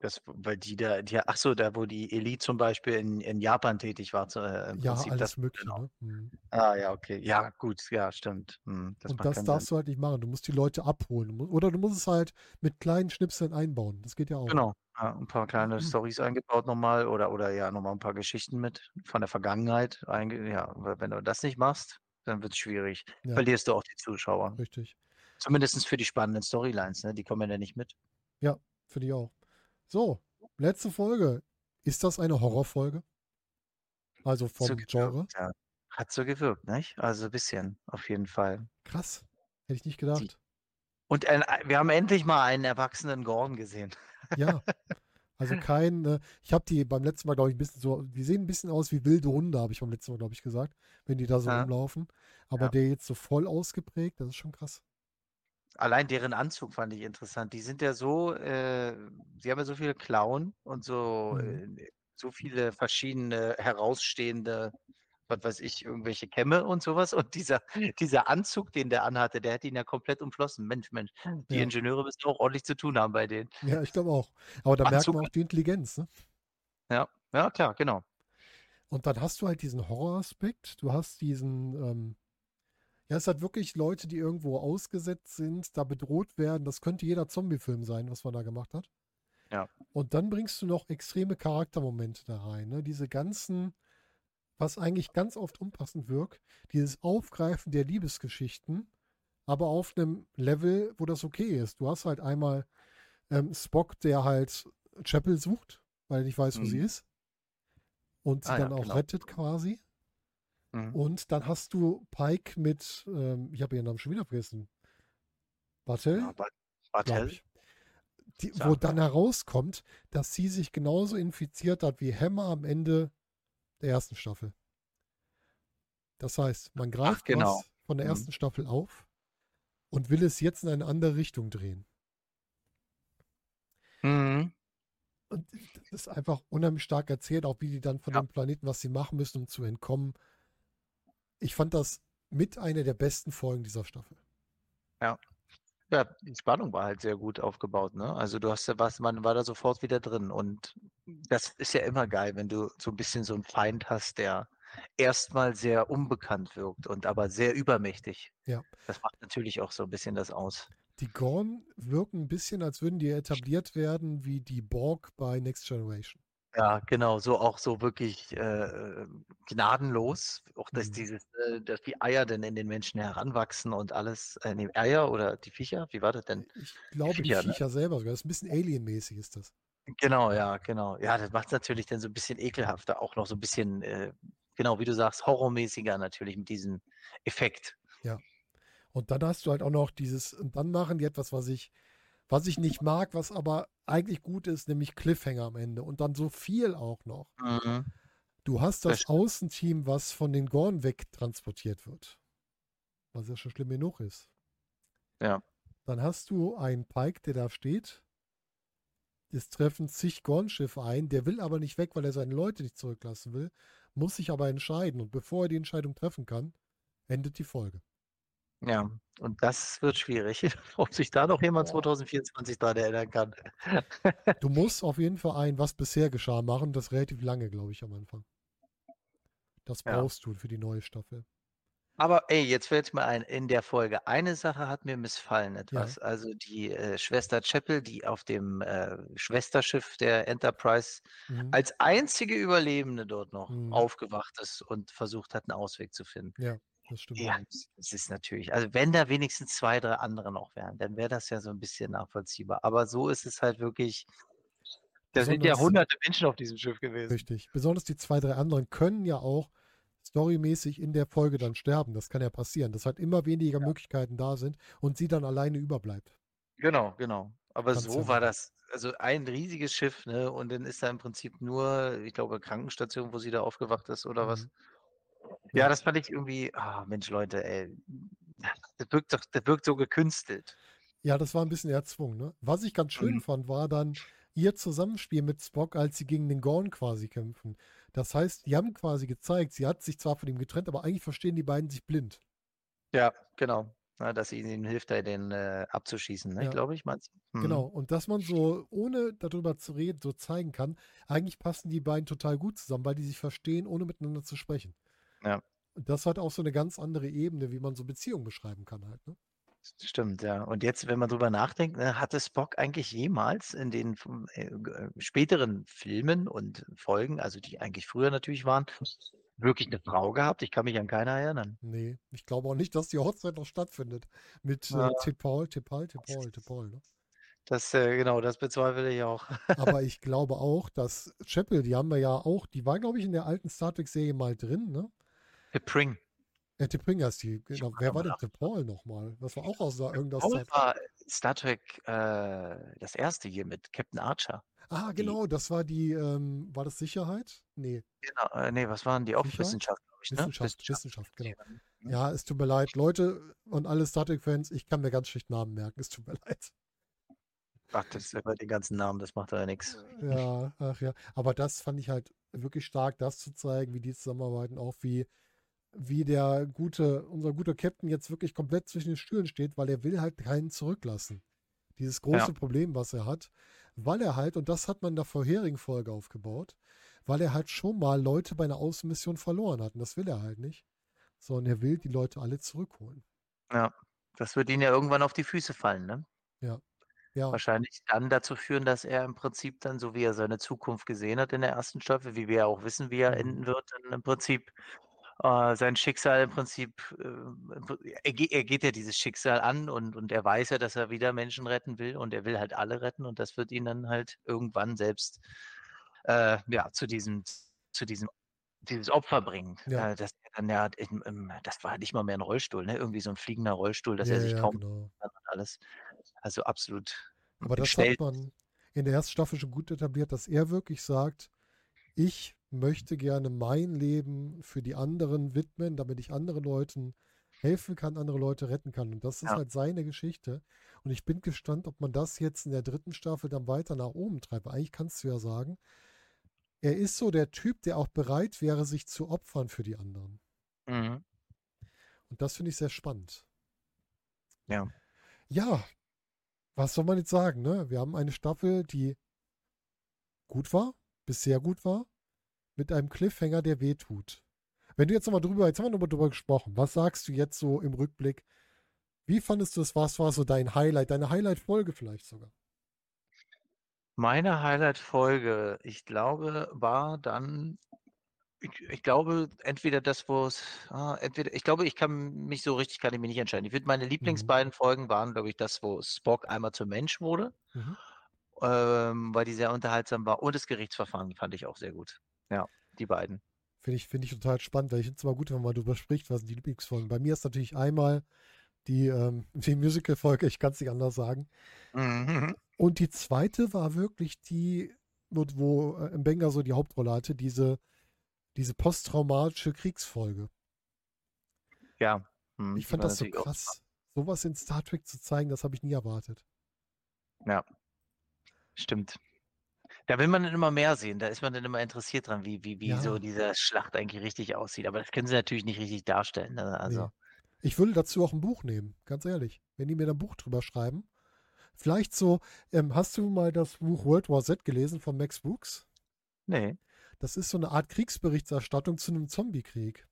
Das, weil die da, die, ach so, da wo die Elite zum Beispiel in, in Japan tätig war, äh, im
Ja,
Prinzip,
alles
das,
Mögliche.
genau.
Ne? Mhm.
Ah ja, okay, ja, gut, ja, stimmt. Hm, das
Und das darfst
Sinn.
du halt nicht machen. Du musst die Leute abholen. Oder du musst es halt mit kleinen Schnipseln einbauen. Das geht ja auch.
Genau, ja, ein paar kleine
Mhm.
Storys eingebaut nochmal oder, oder ja, nochmal ein paar Geschichten mit von der Vergangenheit. Ja, weil wenn du das nicht machst, dann wird es schwierig.
Ja.
Verlierst du auch die Zuschauer.
Richtig.
Zumindest für die spannenden Storylines, ne? Die kommen ja nicht mit.
Finde ich auch. So, letzte Folge. Ist das eine Horrorfolge? Also vom
So
Genre?
ja. Hat so gewirkt, nicht? Also ein bisschen, auf jeden Fall.
Krass. Hätte ich nicht gedacht.
Und ein, wir haben endlich mal einen erwachsenen Gordon gesehen.
Ja. Also kein, äh, ich habe die beim letzten Mal, glaube ich, ein bisschen so, die sehen ein bisschen aus wie wilde Hunde, habe ich beim letzten Mal, glaube ich, gesagt, wenn die da so
Ja.
rumlaufen. Aber
Ja.
der jetzt so voll ausgeprägt, das ist schon krass.
Allein deren Anzug fand ich interessant. Die sind ja so, äh, sie haben ja so viele Klauen und so,
Mhm.
äh, so viele verschiedene herausstehende, was weiß ich, irgendwelche Kämme und sowas. Und dieser, dieser Anzug, den der anhatte, der hätte ihn ja komplett umflossen. Mensch, Mensch, die
Ja.
Ingenieure müssen auch ordentlich zu tun haben bei denen.
Ja, ich glaube auch. Aber da merkt man auch die Intelligenz, ne?
Ja, ja, klar, genau.
Und dann hast du halt diesen Horroraspekt, du hast diesen, ähm, ja, es hat wirklich Leute, die irgendwo ausgesetzt sind, da bedroht werden. Das könnte jeder Zombie-Film sein, was man da gemacht hat.
Ja.
Und dann bringst du noch extreme Charaktermomente da rein, ne? Diese ganzen, was eigentlich ganz oft unpassend wirkt, dieses Aufgreifen der Liebesgeschichten, aber auf einem Level, wo das okay ist. Du hast halt einmal ähm, Spock, der halt Chapel sucht, weil er nicht weiß, wo sie
Mhm.
ist. Und sie
Ah ja,
dann auch
genau.
rettet quasi.
Mhm.
Und dann hast du Pike mit, ähm, ich habe ihren Namen schon wieder vergessen. Bartel,
Ja, Bartel?
Die,
Ja.
wo dann herauskommt, dass sie sich genauso infiziert hat wie Hammer am Ende der ersten Staffel. Das heißt, man greift
genau.
was von der
Mhm.
ersten Staffel auf und will es jetzt in eine andere Richtung drehen.
Mhm.
Und das ist einfach unheimlich stark erzählt, auch wie die dann von
Ja.
dem Planeten, was sie machen müssen, um zu entkommen. Ich fand das mit einer der besten Folgen dieser Staffel.
Ja, die Spannung war halt sehr gut aufgebaut, ne? Also du hast ja was, man war da sofort wieder drin. Und das ist ja immer geil, wenn du so ein bisschen so einen Feind hast, der erstmal sehr unbekannt wirkt und aber sehr übermächtig.
Ja.
Das macht natürlich auch so ein bisschen das aus.
Die Gorn wirken ein bisschen, als würden die etabliert werden wie die Borg bei Next Generation.
Ja, genau, so auch so wirklich äh, gnadenlos. Auch dass
Mhm.
dieses, äh, dass die Eier dann in den Menschen heranwachsen und alles, äh, nee, Eier oder die Viecher, wie war das denn?
Ich glaube, die
Viecher, ne?
Viecher selber sogar. Das ist ein bisschen alienmäßig, ist das.
Genau, ja, genau. Ja, das macht es natürlich dann so ein bisschen ekelhafter, auch noch so ein bisschen, äh, genau, wie du sagst, horrormäßiger natürlich mit diesem Effekt.
Und dann hast du halt auch noch dieses, und dann machen die etwas, was ich, was ich nicht mag, was aber eigentlich gut ist, nämlich Cliffhanger am Ende. Und dann so viel auch noch.
Mhm.
Du hast
Das.
Außenteam, was von den Gorn wegtransportiert wird. Was ja schon schlimm genug ist.
Ja.
Dann hast du einen Pike, der da steht es treffen zig Gorn-Schiffe ein, der will aber nicht weg, weil er seine Leute nicht zurücklassen will, muss sich aber entscheiden. Und bevor er die Entscheidung treffen kann, endet die Folge.
Ja, und das wird schwierig, ob sich da noch jemand
Boah.
2024 dran erinnern kann.
Du musst auf jeden Fall ein, was bisher geschah, machen. Das relativ lange, glaube ich, am Anfang. Das
Ja.
brauchst du für die neue Staffel.
Aber ey, jetzt fällt mir ein, in der Folge, eine Sache hat mir missfallen etwas. Also die äh, Schwester Chapel, die auf dem äh, Schwesterschiff der Enterprise
Mhm.
als einzige Überlebende dort noch
Mhm.
aufgewacht ist und versucht hat, einen Ausweg zu finden.
Das stimmt.
Ja, das ist natürlich, also wenn da wenigstens zwei, drei andere noch wären, dann wäre das ja so ein bisschen nachvollziehbar. Aber so ist es halt wirklich, da sind ja hunderte Menschen auf diesem Schiff gewesen.
Richtig. Besonders die zwei, drei anderen können ja auch storymäßig in der Folge dann sterben. Das kann ja passieren, dass halt immer weniger Möglichkeiten da sind und sie dann alleine überbleibt.
Genau, genau. Aber
Kannst
so
ja
war das, also ein riesiges Schiff, ne? Und dann ist da im Prinzip nur, ich glaube, Krankenstation, wo sie da aufgewacht ist oder was.
Mhm.
Ja,
Ja.
das fand ich irgendwie, ah, Mensch, Leute, ey, das wirkt doch, das wirkt so gekünstelt.
Ja, das war ein bisschen erzwungen. Ne? Was ich ganz schön
Mhm.
fand, war dann ihr Zusammenspiel mit Spock, als sie gegen den Gorn quasi kämpfen. Das heißt, die haben quasi gezeigt, sie hat sich zwar von ihm getrennt, aber eigentlich verstehen die beiden sich blind.
Ja, genau. Na, dass sie ihnen hilft, da den äh, abzuschießen, ne?
Ja.
Glaube ich, meinst du? Mhm.
Genau. Und dass man so, ohne darüber zu reden, so zeigen kann, eigentlich passen die beiden total gut zusammen, weil die sich verstehen, ohne miteinander zu sprechen.
Ja.
Das hat auch so eine ganz andere Ebene, wie man so Beziehungen beschreiben kann halt. Ne?
Stimmt, ja. Und jetzt, wenn man drüber nachdenkt, ne, hatte Spock eigentlich jemals in den äh, äh, späteren Filmen und Folgen, also die eigentlich früher natürlich waren, wirklich eine Frau gehabt? Ich kann mich an keiner erinnern.
Nee, ich glaube auch nicht, dass die Hochzeit noch stattfindet. Mit äh, T'Pol, T'Pol, T'Pol, T'Pol. Ne?
Das, äh, genau, das bezweifle ich auch.
Aber ich glaube auch, dass Chapel, die haben wir ja auch, die war, glaube ich, in der alten Star Trek-Serie mal drin, ne?
Pring.
Äh, T'Pring heißt die. Genau. Wer war denn T'Pol nochmal? Das war auch aus der- irgendeiner
Paul war Star Trek, äh, das erste hier mit Captain Archer.
Ah,
die-
genau, das war die, ähm, war das Sicherheit? Nee,
Genau, äh, nee, was waren die? Auch? Wissenschaft, glaube ich, ne?
Wissenschaft, Wissenschaft, genau.
Mhm.
Ja, es tut mir leid. Leute und alle Star Trek-Fans, ich kann mir ganz schlecht Namen merken. Es tut mir leid.
Ach, das ist bei den ganzen Namen, das macht ja nichts.
Ja, ach ja. Aber das fand ich halt wirklich stark, das zu zeigen, wie die zusammenarbeiten, auch wie, wie der gute, unser guter Captain jetzt wirklich komplett zwischen den Stühlen steht, weil er will halt keinen zurücklassen. Dieses große Problem, was er hat, weil er halt, und das hat man in der vorherigen Folge aufgebaut, weil er halt schon mal Leute bei einer Außenmission verloren hat. Und das will er halt nicht. Sondern er will die Leute alle zurückholen.
Ja, das wird ihnen ja irgendwann auf die Füße fallen, ne?
Ja.
Wahrscheinlich dann dazu führen, dass er im Prinzip dann, so wie er seine Zukunft gesehen hat in der ersten Staffel, wie wir ja auch wissen, wie er
Mhm.
enden wird, dann im Prinzip äh, sein Schicksal im Prinzip, äh, er, ge- er geht ja dieses Schicksal an und, und er weiß ja, dass er wieder Menschen retten will und er will halt alle retten und das wird ihn dann halt irgendwann selbst äh, ja, zu diesem, zu diesem dieses Opfer bringen.
Ja.
Äh, das, er dann ja, im, im, das war nicht mal mehr ein Rollstuhl, ne? Irgendwie so ein fliegender Rollstuhl, dass
ja,
er sich
ja,
kaum
genau.
kann und alles. Also absolut.
Aber das hat man in der ersten Staffel schon gut etabliert, dass er wirklich sagt, ich möchte gerne mein Leben für die anderen widmen, damit ich anderen Leuten helfen kann, andere Leute retten kann. Und das ist
Ja.
halt seine Geschichte. Und ich bin gespannt, ob man das jetzt in der dritten Staffel dann weiter nach oben treibt. Eigentlich kannst du ja sagen, er ist so der Typ, der auch bereit wäre, sich zu opfern für die anderen.
Mhm.
Und das finde ich sehr spannend.
Ja.
Ja, was soll man jetzt sagen, ne? Wir haben eine Staffel, die gut war, bis sehr gut war, mit einem Cliffhanger, der wehtut. Wenn du jetzt nochmal drüber, jetzt haben wir nochmal drüber gesprochen, was sagst du jetzt so im Rückblick? Wie fandest du es? Was war so dein Highlight, deine Highlight-Folge vielleicht sogar?
Meine Highlight-Folge, ich glaube, war dann, ich, ich glaube, entweder das, wo es, ah, entweder, ich glaube, ich kann mich so richtig, kann ich mich nicht entscheiden. Ich würde meine Lieblingsbeiden Folgen waren, glaube ich, das, wo Spock einmal zum Mensch wurde,
Mhm.
ähm, weil die sehr unterhaltsam war und das Gerichtsverfahren fand ich auch sehr gut. Ja, die beiden.
Finde ich, finde ich total spannend, weil ich finde es immer gut, wenn man darüber spricht, was sind die Lieblingsfolgen. Bei mir ist natürlich einmal die, ähm, die Musical-Folge, ich kann es nicht anders sagen.
Mhm.
Und die zweite war wirklich die, wo, äh, Mbenga so die Hauptrolle hatte, diese, diese posttraumatische Kriegsfolge.
Ja. hm,
Ich fand das so
natürlich auch-
krass. Sowas in Star Trek zu zeigen, das habe ich nie erwartet.
Stimmt. Da will man dann immer mehr sehen. Da ist man dann immer interessiert dran, wie, wie, wie so
Ja.
diese Schlacht eigentlich richtig aussieht. Aber das können sie natürlich nicht richtig darstellen. Ne?
Nee.
Also,
Ich würde dazu auch ein Buch nehmen, ganz ehrlich. Wenn die mir da ein Buch drüber schreiben. Vielleicht so, ähm, hast du mal das Buch World War Z gelesen von Max Brooks?
nee.
Das ist so eine Art Kriegsberichterstattung zu einem Zombie-Krieg.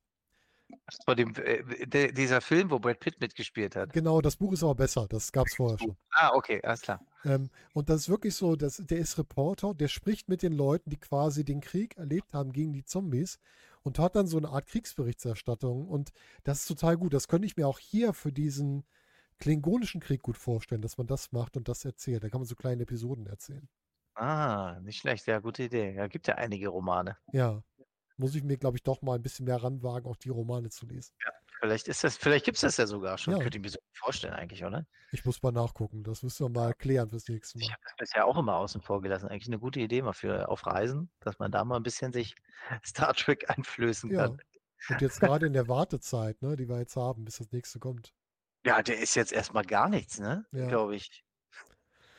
Vor dem, äh, der, dieser Film, wo Brad Pitt mitgespielt hat.
Genau, das Buch ist aber besser. Das gab es vorher schon.
Ah, okay, alles klar.
Ähm, und das ist wirklich so, dass, der ist Reporter, der spricht mit den Leuten, die quasi den Krieg erlebt haben gegen die Zombies und hat dann so eine Art Kriegsberichterstattung. Und das ist total gut. Das könnte ich mir auch hier für diesen klingonischen Krieg gut vorstellen, dass man das macht und das erzählt. Da kann man so kleine Episoden erzählen.
Ah, nicht schlecht. Ja, gute Idee. Ja, gibt ja einige Romane.
Ja. Muss ich mir, glaube ich, doch mal ein bisschen mehr ranwagen, auch die Romane zu lesen.
Vielleicht ist das, vielleicht gibt es das ja sogar schon.
Ja.
Könnte ich mir so vorstellen eigentlich, oder?
Ich muss mal nachgucken. Das müssen wir mal klären fürs nächste
Ich
Mal.
habe das bisher auch immer außen vor gelassen. Eigentlich eine gute Idee mal für auf Reisen, dass man da mal ein bisschen sich Star Trek einflößen
Ja.
kann.
Und jetzt gerade in der Wartezeit, ne, die wir jetzt haben, bis das nächste kommt.
Ja, der ist jetzt erstmal gar nichts, ne?
Ja.
Glaube ich.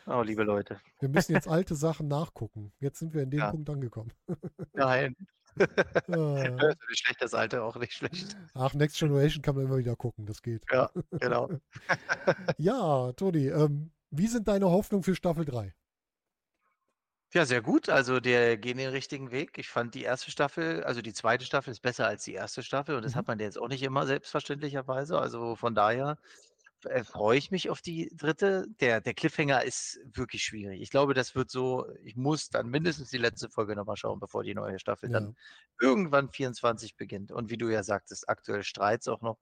Oh, liebe Leute.
Wir müssen jetzt alte Sachen nachgucken. Jetzt sind wir in dem
Ja.
Punkt angekommen.
Nein. Nicht schlecht, das Alte auch nicht schlecht.
Ach, Next Generation kann man immer wieder gucken, das geht.
Ja, genau.
Ja, Toni, ähm, wie sind deine Hoffnungen für Staffel 3?
Ja, sehr gut. Also der gehen den richtigen Weg. Ich fand die erste Staffel, also die zweite Staffel ist besser als die erste Staffel und das
Mhm.
hat man jetzt auch nicht immer selbstverständlicherweise. Also von daher äh, freue ich mich auf die dritte. Der, der Cliffhanger ist wirklich schwierig. Ich glaube, das wird so, ich muss dann mindestens die letzte Folge nochmal schauen, bevor die neue Staffel
Ja.
dann irgendwann 24 beginnt. Und wie du ja sagtest, aktuell Streits auch noch,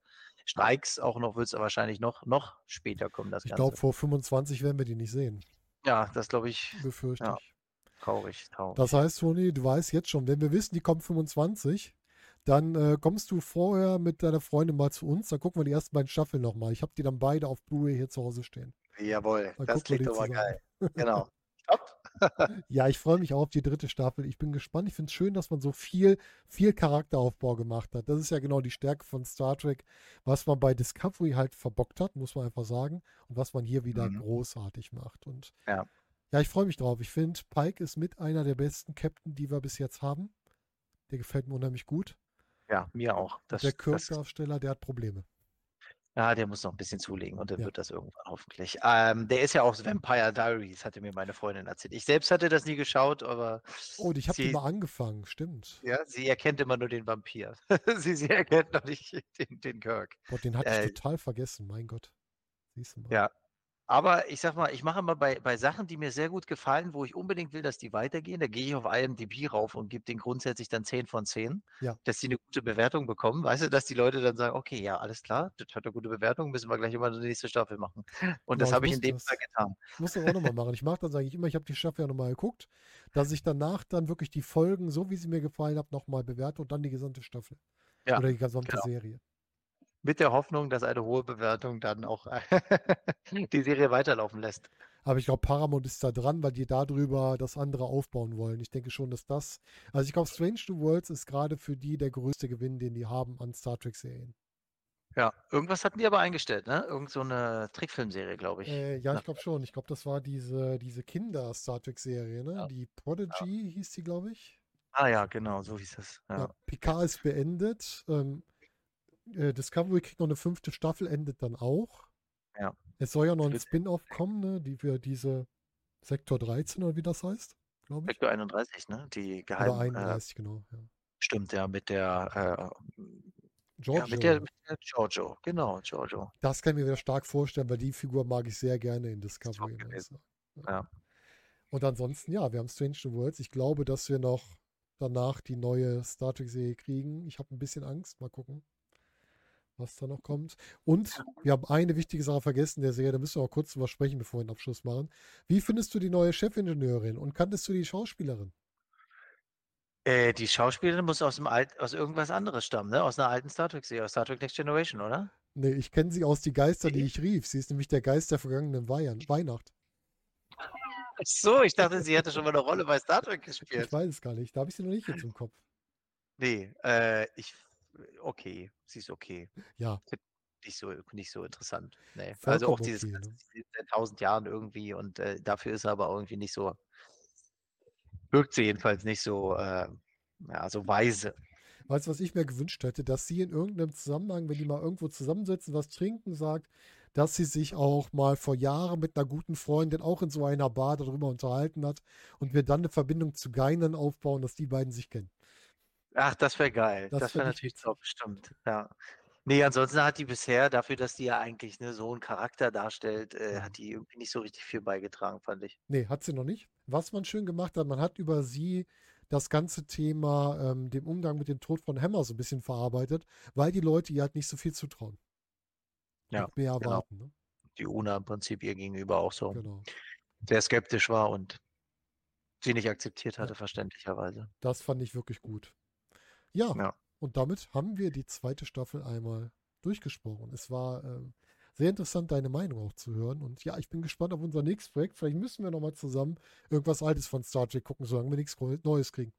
Streiks auch noch, wird es wahrscheinlich noch, noch später kommen, das
Ich glaube, vor 25 werden wir die nicht sehen,
ja, das glaube ich
befürchte
Ja.
ich.
traurig, traurig.
Das heißt, Toni, du weißt jetzt schon, wenn wir wissen, die kommt 25, dann äh, kommst du vorher mit deiner Freundin mal zu uns, dann gucken wir die ersten beiden Staffeln nochmal. Ich habe die dann beide auf Blu-ray hier zu Hause stehen.
Jawohl,
Dann
das klingt
zusammen.
geil. Genau.
Ja, ich freue mich auch auf die dritte Staffel. Ich bin gespannt. Ich finde es schön, dass man so viel, viel Charakteraufbau gemacht hat. Das ist ja genau die Stärke von Star Trek, was man bei Discovery halt verbockt hat, muss man einfach sagen. Und was man hier wieder
Mhm.
großartig macht. Und
Ja.
ja, ich freue mich drauf. Ich finde, Pike ist mit einer der besten Captain, die wir bis jetzt haben. Der gefällt mir unheimlich gut.
Ja, mir auch. Das,
der
das,
Kirk-Darsteller, der hat Probleme.
ja, der muss noch ein bisschen zulegen und dann
Ja.
wird das irgendwann hoffentlich. Ähm, der ist ja auch Vampire Diaries, hatte mir meine Freundin erzählt. Ich selbst hatte das nie geschaut, aber
Oh, ich habe mal angefangen, stimmt.
ja, sie erkennt immer nur den Vampir. sie, sie erkennt noch nicht den, den Kirk.
Boah, den hatte ich
Äh,
total vergessen, mein Gott. Siehst du mal.
ja. Aber ich sag mal, ich mache immer bei, bei Sachen, die mir sehr gut gefallen, wo ich unbedingt will, dass die weitergehen, da gehe ich auf IMDb rauf und gebe denen grundsätzlich dann 10 von 10,
Ja.
dass die eine gute Bewertung bekommen. Weißt du, dass die Leute dann sagen, okay, ja, alles klar, das hat eine gute Bewertung, müssen wir gleich immer die nächste Staffel machen. Und das
Genau,
habe
ich
ich in dem
das-
Fall getan.
Ich muss das auch nochmal machen. Ich mache das eigentlich immer, ich habe die Staffel ja nochmal geguckt, dass ich danach dann wirklich die Folgen, so wie sie mir gefallen haben, nochmal bewerte und dann die gesamte Staffel.
Ja,
Oder die gesamte
genau.
Serie.
Mit der Hoffnung, dass eine hohe Bewertung dann auch die Serie weiterlaufen lässt.
Aber ich glaube, Paramount ist da dran, weil die darüber das andere aufbauen wollen. Ich denke schon, dass das. Also ich glaube, Strange New Worlds ist gerade für die der größte Gewinn, den die haben an Star Trek-Serien.
Ja, irgendwas hatten die aber eingestellt, ne? Irgend so eine Trickfilmserie, glaube ich.
Äh, ja, ich glaube schon. Ich glaube, das war diese, diese Kinder-Star Trek-Serie, ne?
Ja.
Die Prodigy hieß die, glaube ich.
Ah ja, genau, so hieß es.
Ja.
Ja.
Picard ist beendet. Ähm, äh, Discovery kriegt noch eine fünfte Staffel, endet dann auch.
Ja.
Es soll ja noch ein Spin-off kommen, ne? Die für diese Sektor 13 oder wie das heißt, glaube ich.
Sektor 31, ne? Die
Oder
Geheim. Äh,
31, genau. Ja.
stimmt, ja, mit der, äh, ja,
Giorgio.
mit der, mit der Giorgio. Genau, Giorgio.
das kann ich mir wieder stark vorstellen, weil die Figur mag ich sehr gerne in Discovery. sagen.
Ja.
Und ansonsten, ja, wir haben Strange New Worlds. Ich glaube, dass wir noch danach die neue Star Trek-Serie kriegen. Ich habe ein bisschen Angst. Mal gucken, was da noch kommt. Und wir haben eine wichtige Sache vergessen der Serie. Da müssen wir auch kurz drüber sprechen, bevor wir den Abschluss machen. Wie findest du die neue Chefingenieurin und kanntest du die Schauspielerin?
Äh, die Schauspielerin muss aus dem Alt, aus irgendwas anderes stammen, ne? Aus einer alten Star Trek-Serie, aus Star Trek Next Generation, oder?
Nee, ich kenne sie aus Die Geister, die ich rief. Sie ist nämlich der Geist der vergangenen Weihn- Weihnacht.
Ach so, ich dachte, sie hätte schon mal eine Rolle bei Star Trek
Ich
gespielt.
weiß es gar nicht. Da habe ich sie noch nicht jetzt im Kopf.
Nee, äh, ich, okay, sie ist okay.
Ja,
Nicht so, nicht so interessant. Nee. Also auch dieses ganze-
ne?
seit tausend Jahren irgendwie und äh, dafür ist er aber irgendwie nicht so. Wirkt sie jedenfalls nicht so, äh, ja, so weise.
Weißt du, was ich mir gewünscht hätte, dass sie in irgendeinem Zusammenhang, wenn die mal irgendwo zusammensitzen, was trinken, sagt, dass sie sich auch mal vor Jahren mit einer guten Freundin auch in so einer Bar darüber unterhalten hat und wir dann eine Verbindung zu Geinen aufbauen, dass die beiden sich kennen.
Ach, das wäre geil.
Das
Das wäre
ich
natürlich
witzig.
top, stimmt. Ja. Ne, ansonsten hat die bisher dafür, dass die ja eigentlich, ne, so 'n Charakter darstellt, äh,
Mhm.
hat die irgendwie nicht so richtig viel beigetragen, fand ich.
Nee, hat sie noch nicht. Was man schön gemacht hat, man hat über sie das ganze Thema, ähm, dem Umgang mit dem Tod von Hammer so ein bisschen verarbeitet, weil die Leute ihr halt nicht so viel zutrauen.
Ja,
Und mehr
genau.
erwarten, ne?
Die Una im Prinzip ihr gegenüber auch so
Genau.
sehr skeptisch war und sie nicht akzeptiert
Ja.
hatte, verständlicherweise.
Das fand ich wirklich gut. Ja,
Ja.
und damit haben wir die zweite Staffel einmal durchgesprochen. Es war ähm, sehr interessant, deine Meinung auch zu hören. Und ja, ich bin gespannt auf unser nächstes Projekt. Vielleicht müssen wir nochmal zusammen irgendwas Altes von Star Trek gucken, solange wir nichts Neues kriegen.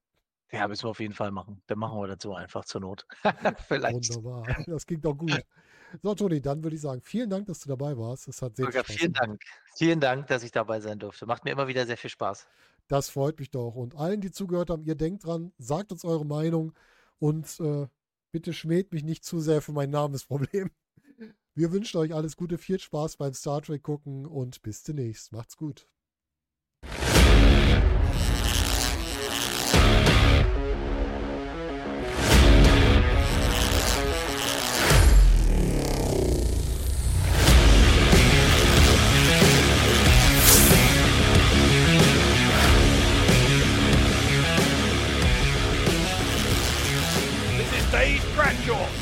Ja, müssen wir auf jeden Fall machen. Dann machen wir das so einfach zur Not. Vielleicht.
Wunderbar. Das klingt doch gut. So, Toni, dann würde ich sagen, vielen Dank, dass du dabei warst. Es hat sehr viel
Sogar
Spaß
vielen. Dank. Vielen Dank, dass ich dabei sein durfte. Macht mir immer wieder sehr viel Spaß.
Das freut mich doch. Und allen, die zugehört haben, ihr denkt dran, sagt uns eure Meinung und äh, bitte schmäht mich nicht zu sehr für mein Namensproblem. Wir wünschen euch alles Gute, viel Spaß beim Star Trek gucken und bis demnächst. Macht's gut.